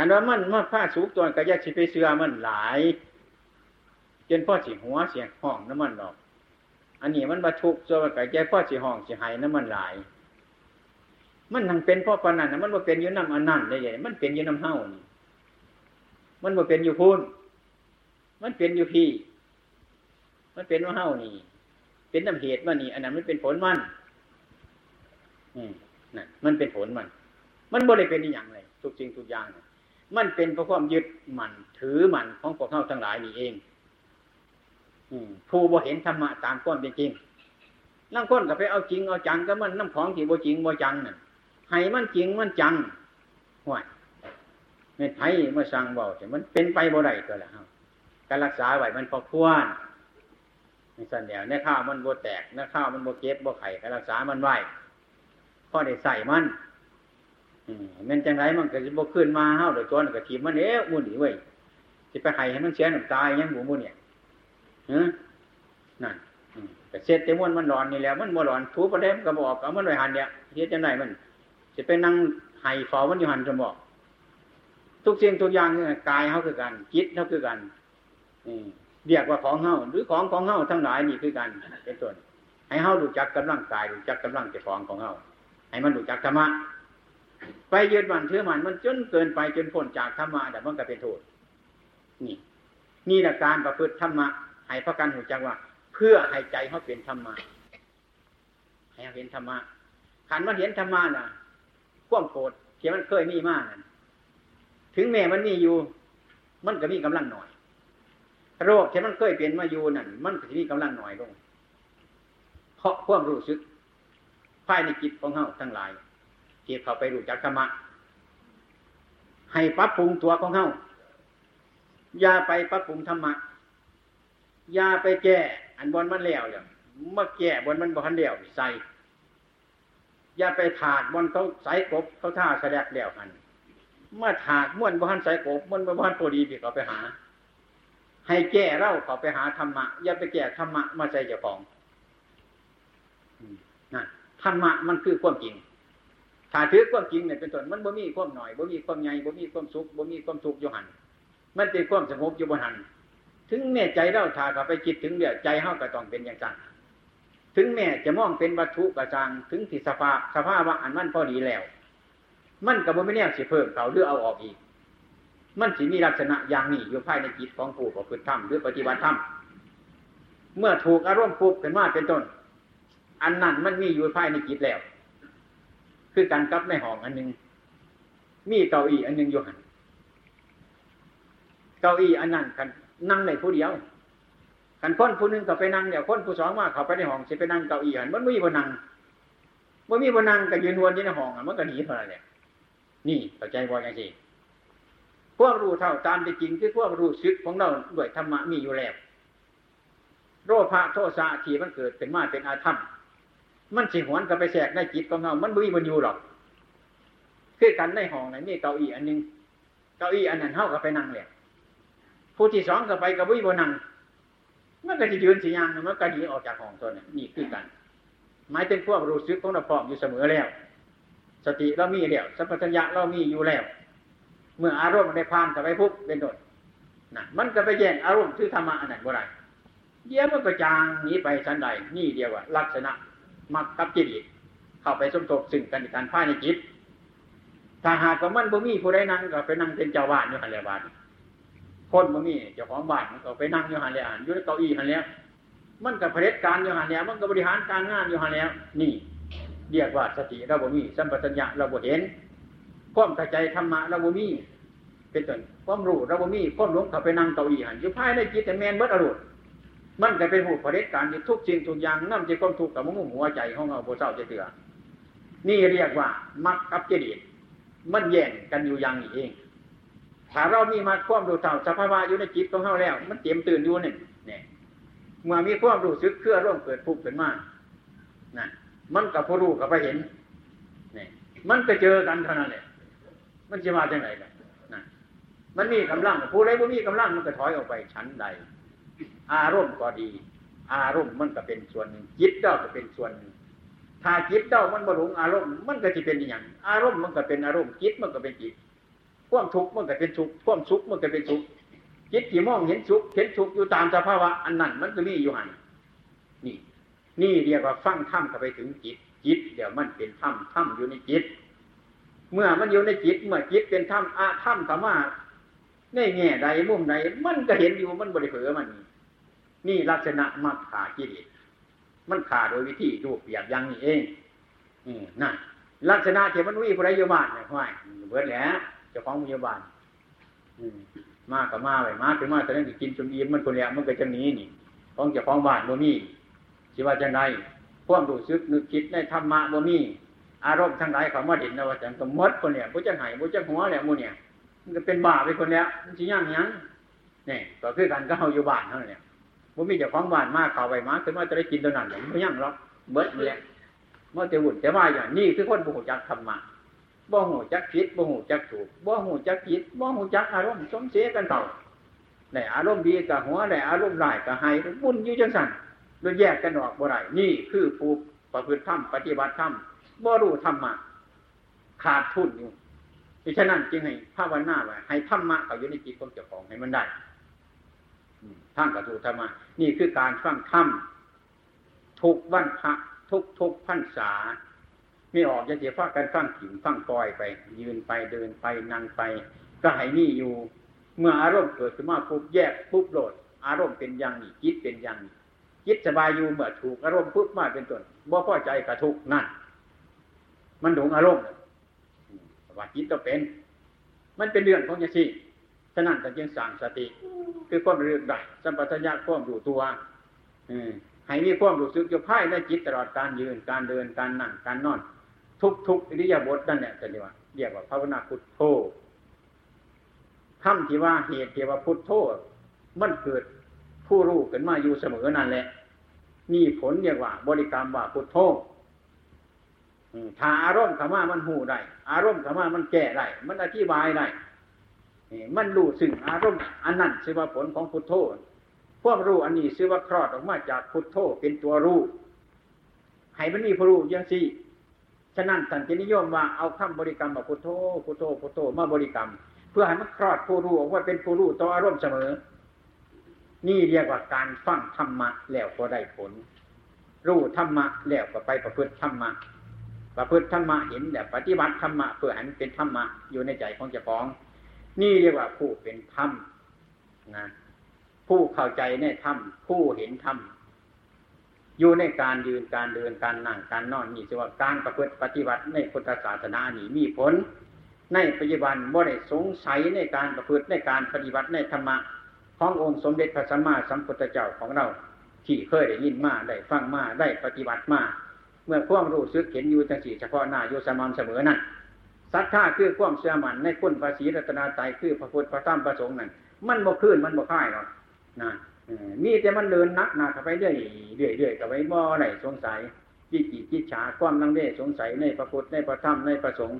S1: คันว่ามันมาผ้าสุกตัวก็ยากสิไปเสือมันหลายจนพ่อสีหัวเสียงห้องน้ำมันหรอก อันนี้มันบรรทุกส่วนไก่ใจพ่อสีห้องสีหายน้ำมันหลาย มันทั้งเป็นพ่อปนันมันบ่เป็นอยู่น้ำอันนั่นได้ยังมันเป็นอยู่น้ำเฮ้านี่มันบ่เป็นอยู่พูนมันเป็นอยู่พี่ มันเป็นว่าเฮ้านี่ เป็นน้ำเหตุมันนี่อันนั้นมันเป็นผลมันอืมนั่นมันเป็นผลมัน มันบ่ได้เป็นอย่างไรทุกสิ่งทุกอย่าง มันเป็นเพราะความยึดมันถือมันของพวกเขาทั้งหลายนี่เองผู้บ่เห็นธรรมะตามความเป็นจริงนั่งค้นก็ไปเอาจริงเอาจังก็มันน้ำของที่บ่จริงบ่จังน่ะให้มันจริงมันจังห่วยไม่ไทยมาสั่งบอกแต่มันเป็นไปบ่ได้ตัวละการรักษาไว้มันพอควรในสันเดียวในข้าวมันบ่แตกในข้าวมันบ่เก็บบ่ไข่การรักษามันไว้พอได้ใส่มัน อืมมันจังไรมันก็จะบ่ขึ้นมาเฮาโดยตัวนั่นก็ทีมันเอ๊ะมุ่นนี่เว้ยจะไปไข่ให้มันเสียน้ำตายยังหมูมุ่นเนี่ยนั่นแต่เสร็จแต่ม้วนมันร้อนนี่แล้วมันมัวร้อนถูประเด็นก็บอกเอามันไว้หันเนี่ยเฮ็ดจังไดมันจะไปนั่งไห้ฟอมันอยู่หันจะบอก ทุกสิ่งทุกอย่างเนี่ยกายเขาคือกันจิตเขาคือกันเรียกว่าของเฮาหรือของของเฮาทั้งหลายนี่คือกันเป็นต้นให้เฮาดูจักกำลังกายดูจักกำลังเจ้าของของเฮาให้มันดูจักธรรมะ ไปยึดมันเชื่อมันมันจนเกินไปจนพ้นจากธรรมะแต่มันก็เป็นโทษ นี่ นี่แหละการประพฤติธรรมะให้พระกันหูจักว่า เพื่อให้ใจเขาเป็นธรรมะให้เห็นธรรมะขันมันเห็นธรรมะน่ะข่วมโกรธเขียมันเคยมีมากนั่นถึงแม้มันมีอยู่ มันก็มีกำลังหน่อย โรคที่มันเคยเปลี่ยนมาอยู่นั่นมันก็มีกำลังหน่อยลงเพราะความรู้สึกภายในจิตของเขาทั้งหลาย ที่เขาไปรู้จักธรรมะให้ปรับปรุงตัวของเขาอย่าไปปรับปรุงธรรมะอย่าไปแก้ อันบนมันแล้วอย่างเมื่อแก้บนมันบนเลี้ยวใส่อย่าไปถากบนเขาใส่กบเขาท่าแสดงแล้วกันเมื่อถากม้วนบนใส่กบม้วนบนพอดีพี่เขาไปหา ให้แก้เล่าเขาไปหาธรรมะอย่าไปแก้ธรรมะมาใส่เจ้าของนะธรรมะมันคือความจริง ถ้าถือความจริงเนี่ยเป็นต้นมันบ่มีความหน่อยบ่มีความใหญ่บ่มีความสุขบ่มีความทุกข์อยู่หันมันเป็นความสงบอยู่บนหันถึงแม่ใจเราถาเขาไปคิดถึงเดียวใจเฮาก็ต้องเป็นอย่างนั้นถึงแม่จะมองเป็นวัตถุกระจังถึงที่สภาสภาว่าอันมันพอดีแล้ว มันกับบ่ไม่แน่สิเพิ่มเขาหรือเอาออกอีก มันสิมีลักษณะอย่างนี้อยู่ภายในจิตของผู้ประพฤติธรรมหรือปฏิบัติธรรมเมื่อถูกอารมณ์ปุ๊บเป็นว่าเป็นต้น อันนั้นมันมีอยู่ภายในจิตแล้ว คือการกับในห้องอันหนึ่งมีเก้าอี้อันหนึ่งอยู่หันเก้าอี้อันนั้นกันนั่งในผู้เดียวกันคนผู้หนึ่งก็ไปนั่งเดี๋ยวคนผู้สองมาเขาไปในห้องจะไปนั่งเก้าอี้หันมันไม่มีบนนั่งมันมีบนนั่งก็ยืนวนอยู่ในห้องมันก็หนีเท่านั้นเนี่ยนี่เข้าใจว่าอย่างนี้พวกรู้เท่าตามเป็นจริงที่พวกรู้ซึกของเราด้วยธรรมะมีอยู่แล้วโรคพระโทษะที่มันเกิดเป็นมาเป็นอาธรรม มันสิหวนกับไปแสกในจิตของเรามันไม่มีบนอยู่หรอก คือกันในห้องไหนมีเก้าอี้อันนึงเก้าอี้อันนั้นเท่ากับไปนั่งเลยผู้ที่สองก็ไปกับวิบนั่งมันก็จะยืนสียางมันก็ดีออกจากห้องตัวนี้นี่คือกันหมายถึงพวกรู้สึกของเราพร้อมอยู่เสมอแล้ว สติเรามีแล้วสัพพัญญะเรามีอยู่แล้ว เมื่ออารมณ์ได้พานกับไปปุ๊บเป็นโดดนั่นมันก็ไปแย่งอารมณ์คือธรรมะอันนั้นบ่ได้เดี๋ยวมันก็จางหนีไปชั้นใดนี่เดียวว่าลักษณะ มักกับจิตเข้าไปสมทบซึ่งกันการพ่ายในจิตถ้าหากว่ามันบ่มีผู้ใดนั่งก็ไปนั่งเป็นเจ้าบ้านอยู่หันแล้วบ้านคนบ่มีเจ้าของบ้านมันก็ไปนั่งอยู่หันแล้วอยู่ในเก้าอี้หันแล้ว มันก็เผด็จการอยู่หันแล้ว มันก็บริหารการงานอยู่หันแล้ว นี่ เรียกว่าสติเราบ่มีสัมปชัญญะเราบ่เห็นความเข้าใจธรรมะเราบ่มี เป็นต้นความรู้เราบ่มีความหลงเขาไปนั่งเก้าอี้หันอยู่ภายในจิตแต่แมนเบิดอรุณ มันก็เป็นผู้ผด็จการอยู่ทุกสิ่งทุกอย่างนั่นจะความทุกข์กับมุ่งหัวใจของเราโบเศร้าจะเตือนี่เรียกว่ามักกับเจดีย์มันแย่งกันอยู่อย่างนี้เองถ้าเรามีมาความรู้เท่าสภาวะอยู่ในจิตของเราแล้ว มันเต็มตื่นอยู่นี่เนี่ยเมื่อมีความรู้สึกเคลื่อร่วมเกิดพุกขึ้นมานั่นมันกับผู้รู้กับไปเห็นเนี่ยมันไปเจอกันเท่านั้นแหละมันจะมาจากไหนกันนั่นมันมีกำลังผู้ใดผู้มีกำลังมันก็ถอยออกไปชั้นใด อารมณ์ก็ดี อารมณ์มันก็เป็นส่วนหนึ่งจิตเจ้าก็เป็นส่วนหนึ่งถ้าจิตเจ้ามันบรรลุอารมณ์มันก็จะเป็นอย่างอารมณ์มันก็เป็นอารมณ์จิตมันก็เป็นจิตความทุกข์มันก็เป็นทุกข์ความสุขมันก็เป็นสุขจิตที่มองเห็นสุขเห็นทุกข์อยู่ตามสภาวะอันนั้นมันก็มีอยู่หันนี่ นี่เรียกว่าฟังธรรมเข้าไปถึงจิตจิตเดี๋ยวมันเป็นธรรมธรรมอยู่ในจิต เมื่อมันอยู่ในจิต เมื่อจิตเป็นธรรมอาธรรมธรรมะในแง่ใดมุมใดมันก็เห็นอยู่มันบริเผอมันนี่ นี่ลักษณะมักขากิเลสมันขาดโดยวิธีรูปเปียกยังนี่เอง อืมนั่นลักษณะที่มันวิ่งผู้ใดอยู่บ้านเนี่ยห้อยเบิดแหละเจ้าของพยาบาลอืมมากับมาไปมาถึงมาแต่นั้นกินจนอิ่มมันคนเนี้ยมันก็จะหนีนี่ของเจ้าของบ้านบ่มีสิว่าจังไดพวกรู้สึกนึกคิดในธรรมะบ่มีอารมณ์ทั้งหลายเขามาเห็นนะว่าจังก็มดคนเนี้ยผู้จะหายผู้จะหัวแหละมูเนี่ยมันก็เป็นบาปไปคนเนี้ยมันสิย่างยังนี่ก็คือกันก็เฮาอยู่บ้านเท่านั้นเนี่ย บ่มีเจ้าของบ้านมากข้าไปมาขึ้นมาจะได้กินตัวนั้นหรือไม่ยั่งหรอกเบิดเลยเมื่อจะวุ่นจะว่าอย่างนี้คือคนบ่หูจักธรรมะบ่หูจักผิดบ่หูจักถูกบ่หูจักผิดบ่หูจักอารมณ์สมเสียกันเต่าในอารมณ์ดีกับหัวในอารมณ์ร้ายกับให้บุญอยู่จังสันโดยแยกกันออกบ่ไรนี่คือผู้ประพฤติธรรมปฏิบัติธรรมบ่รู้ธรรมะขาดทุนอยู่ฉะนั้นจึงให้ภาวนาไว้ให้ธรรมะเขาอยู่ในจิตของเจ้าของให้มันได้ ทั้งกระตูธรรมะนี่คือการฟังธรรมทุกวันพระทุกทุกพรรษาไม่ออกจะเสียฟ้ากันฟังถิ่นฟังกอยไป ยืนไปเดินไปนั่งไป ก็ให้นี่อยู่ เมื่ออารมณ์เกิดขึ้นมาปุ๊บแยกปุ๊บโหลด อารมณ์เป็นอย่างนี้จิตเป็นอย่างนี้จิตสบายอยู่เมื่อถูกอารมณ์ปุ๊บมาเป็นต้นบ่พอใจกระทุกนั่นมันหลงอารมณ์ว่าจิตก็เป็น มันเป็นเรื่องของยางนี้ ฉะนั้นจึงสั่งสติ คือความรู้ได้สัมปชัญญะความรู้ตัวให้มีความรู้สึกอยู่ภายในจิตตลอดการยืนการเดินการนั่งการนอน ทุกทุกอิริยาบถนั่นเนี่ยจะเรียกว่าเรียกว่าภาวนาพุทโธคำที่ว่าเหตุที่ว่าพุทโธมันเกิดผู้รู้ขึ้นมาอยู่เสมอนั่นแหละนี่ผลเรียกว่า บริกรรมว่าพุทโธถ้าอารมณ์ขมามันหูได้ อารมณ์ขมามันแก้ได้ มันอธิบายได้ มันรู้สึงอารมณ์อันนั้นชื่อว่าผลของพุทโธพวกรู้อันนี้ชื่อว่าคลอดออกมาจากพุทโธเป็นตัวรู้ให้มันมีผู้รู้ยังสี่ฉะนั้นสันตินิยมว่าเอาคำบริกรรมมาพุทโธพุทโธพุทโธมาบริกรรม เพื่อให้มันคลอดผู้รู้ออกว่าเป็นผู้รู้ต่ออารมณ์เสมอ นี่เรียกว่าการฟังธรรมะแล้วก็ได้ผล รู้ธรรมะแล้วก็ไปประพฤติธรรมะประพฤติธรรมะเห็นแบบปฏิบัติธรรมะเพื่อให้มันเป็นธรรมะอยู่ในใจของเจ้าของ นี่เรียกว่าผู้เป็นธรรมนะผู้เข้าใจในธรรมผู้เห็นธรรมอยู่ในการยืนการเดินการนั่งการนอนนี่คือว่าการประพฤติปฏิบัติในพุทธศาสนานี่มีผล ในปัจจุบันบ่ได้สงสัยในการประพฤติในการปฏิบัติในธรรมะขององค์สมเด็จพระสัมมาสัมพุทธเจ้าของเรา ที่เคยได้ยินมาได้ฟังมาได้ปฏิบัติมาเมื่อความรู้สึกเห็นอยู่จังสีเฉพาะหน้าอยู่สม่ำเสมอนั่น ศรัทธาคือความเชื่อมั่นในคุณภาษีรัตนาใจคือพระพุทธพระธรรมพระสงฆ์นั่นมันบ่ขึ้นมันบ่ค่ายหรอกนะมีแต่มันเดินนักหนักไปเรื่อยเรื่อยเรื่อยกับไปบ่ไหนสงสัยจิตจิตจิตฉาความลังเลสงสัยในพระพุทธในพระธรรมในพระสงฆ์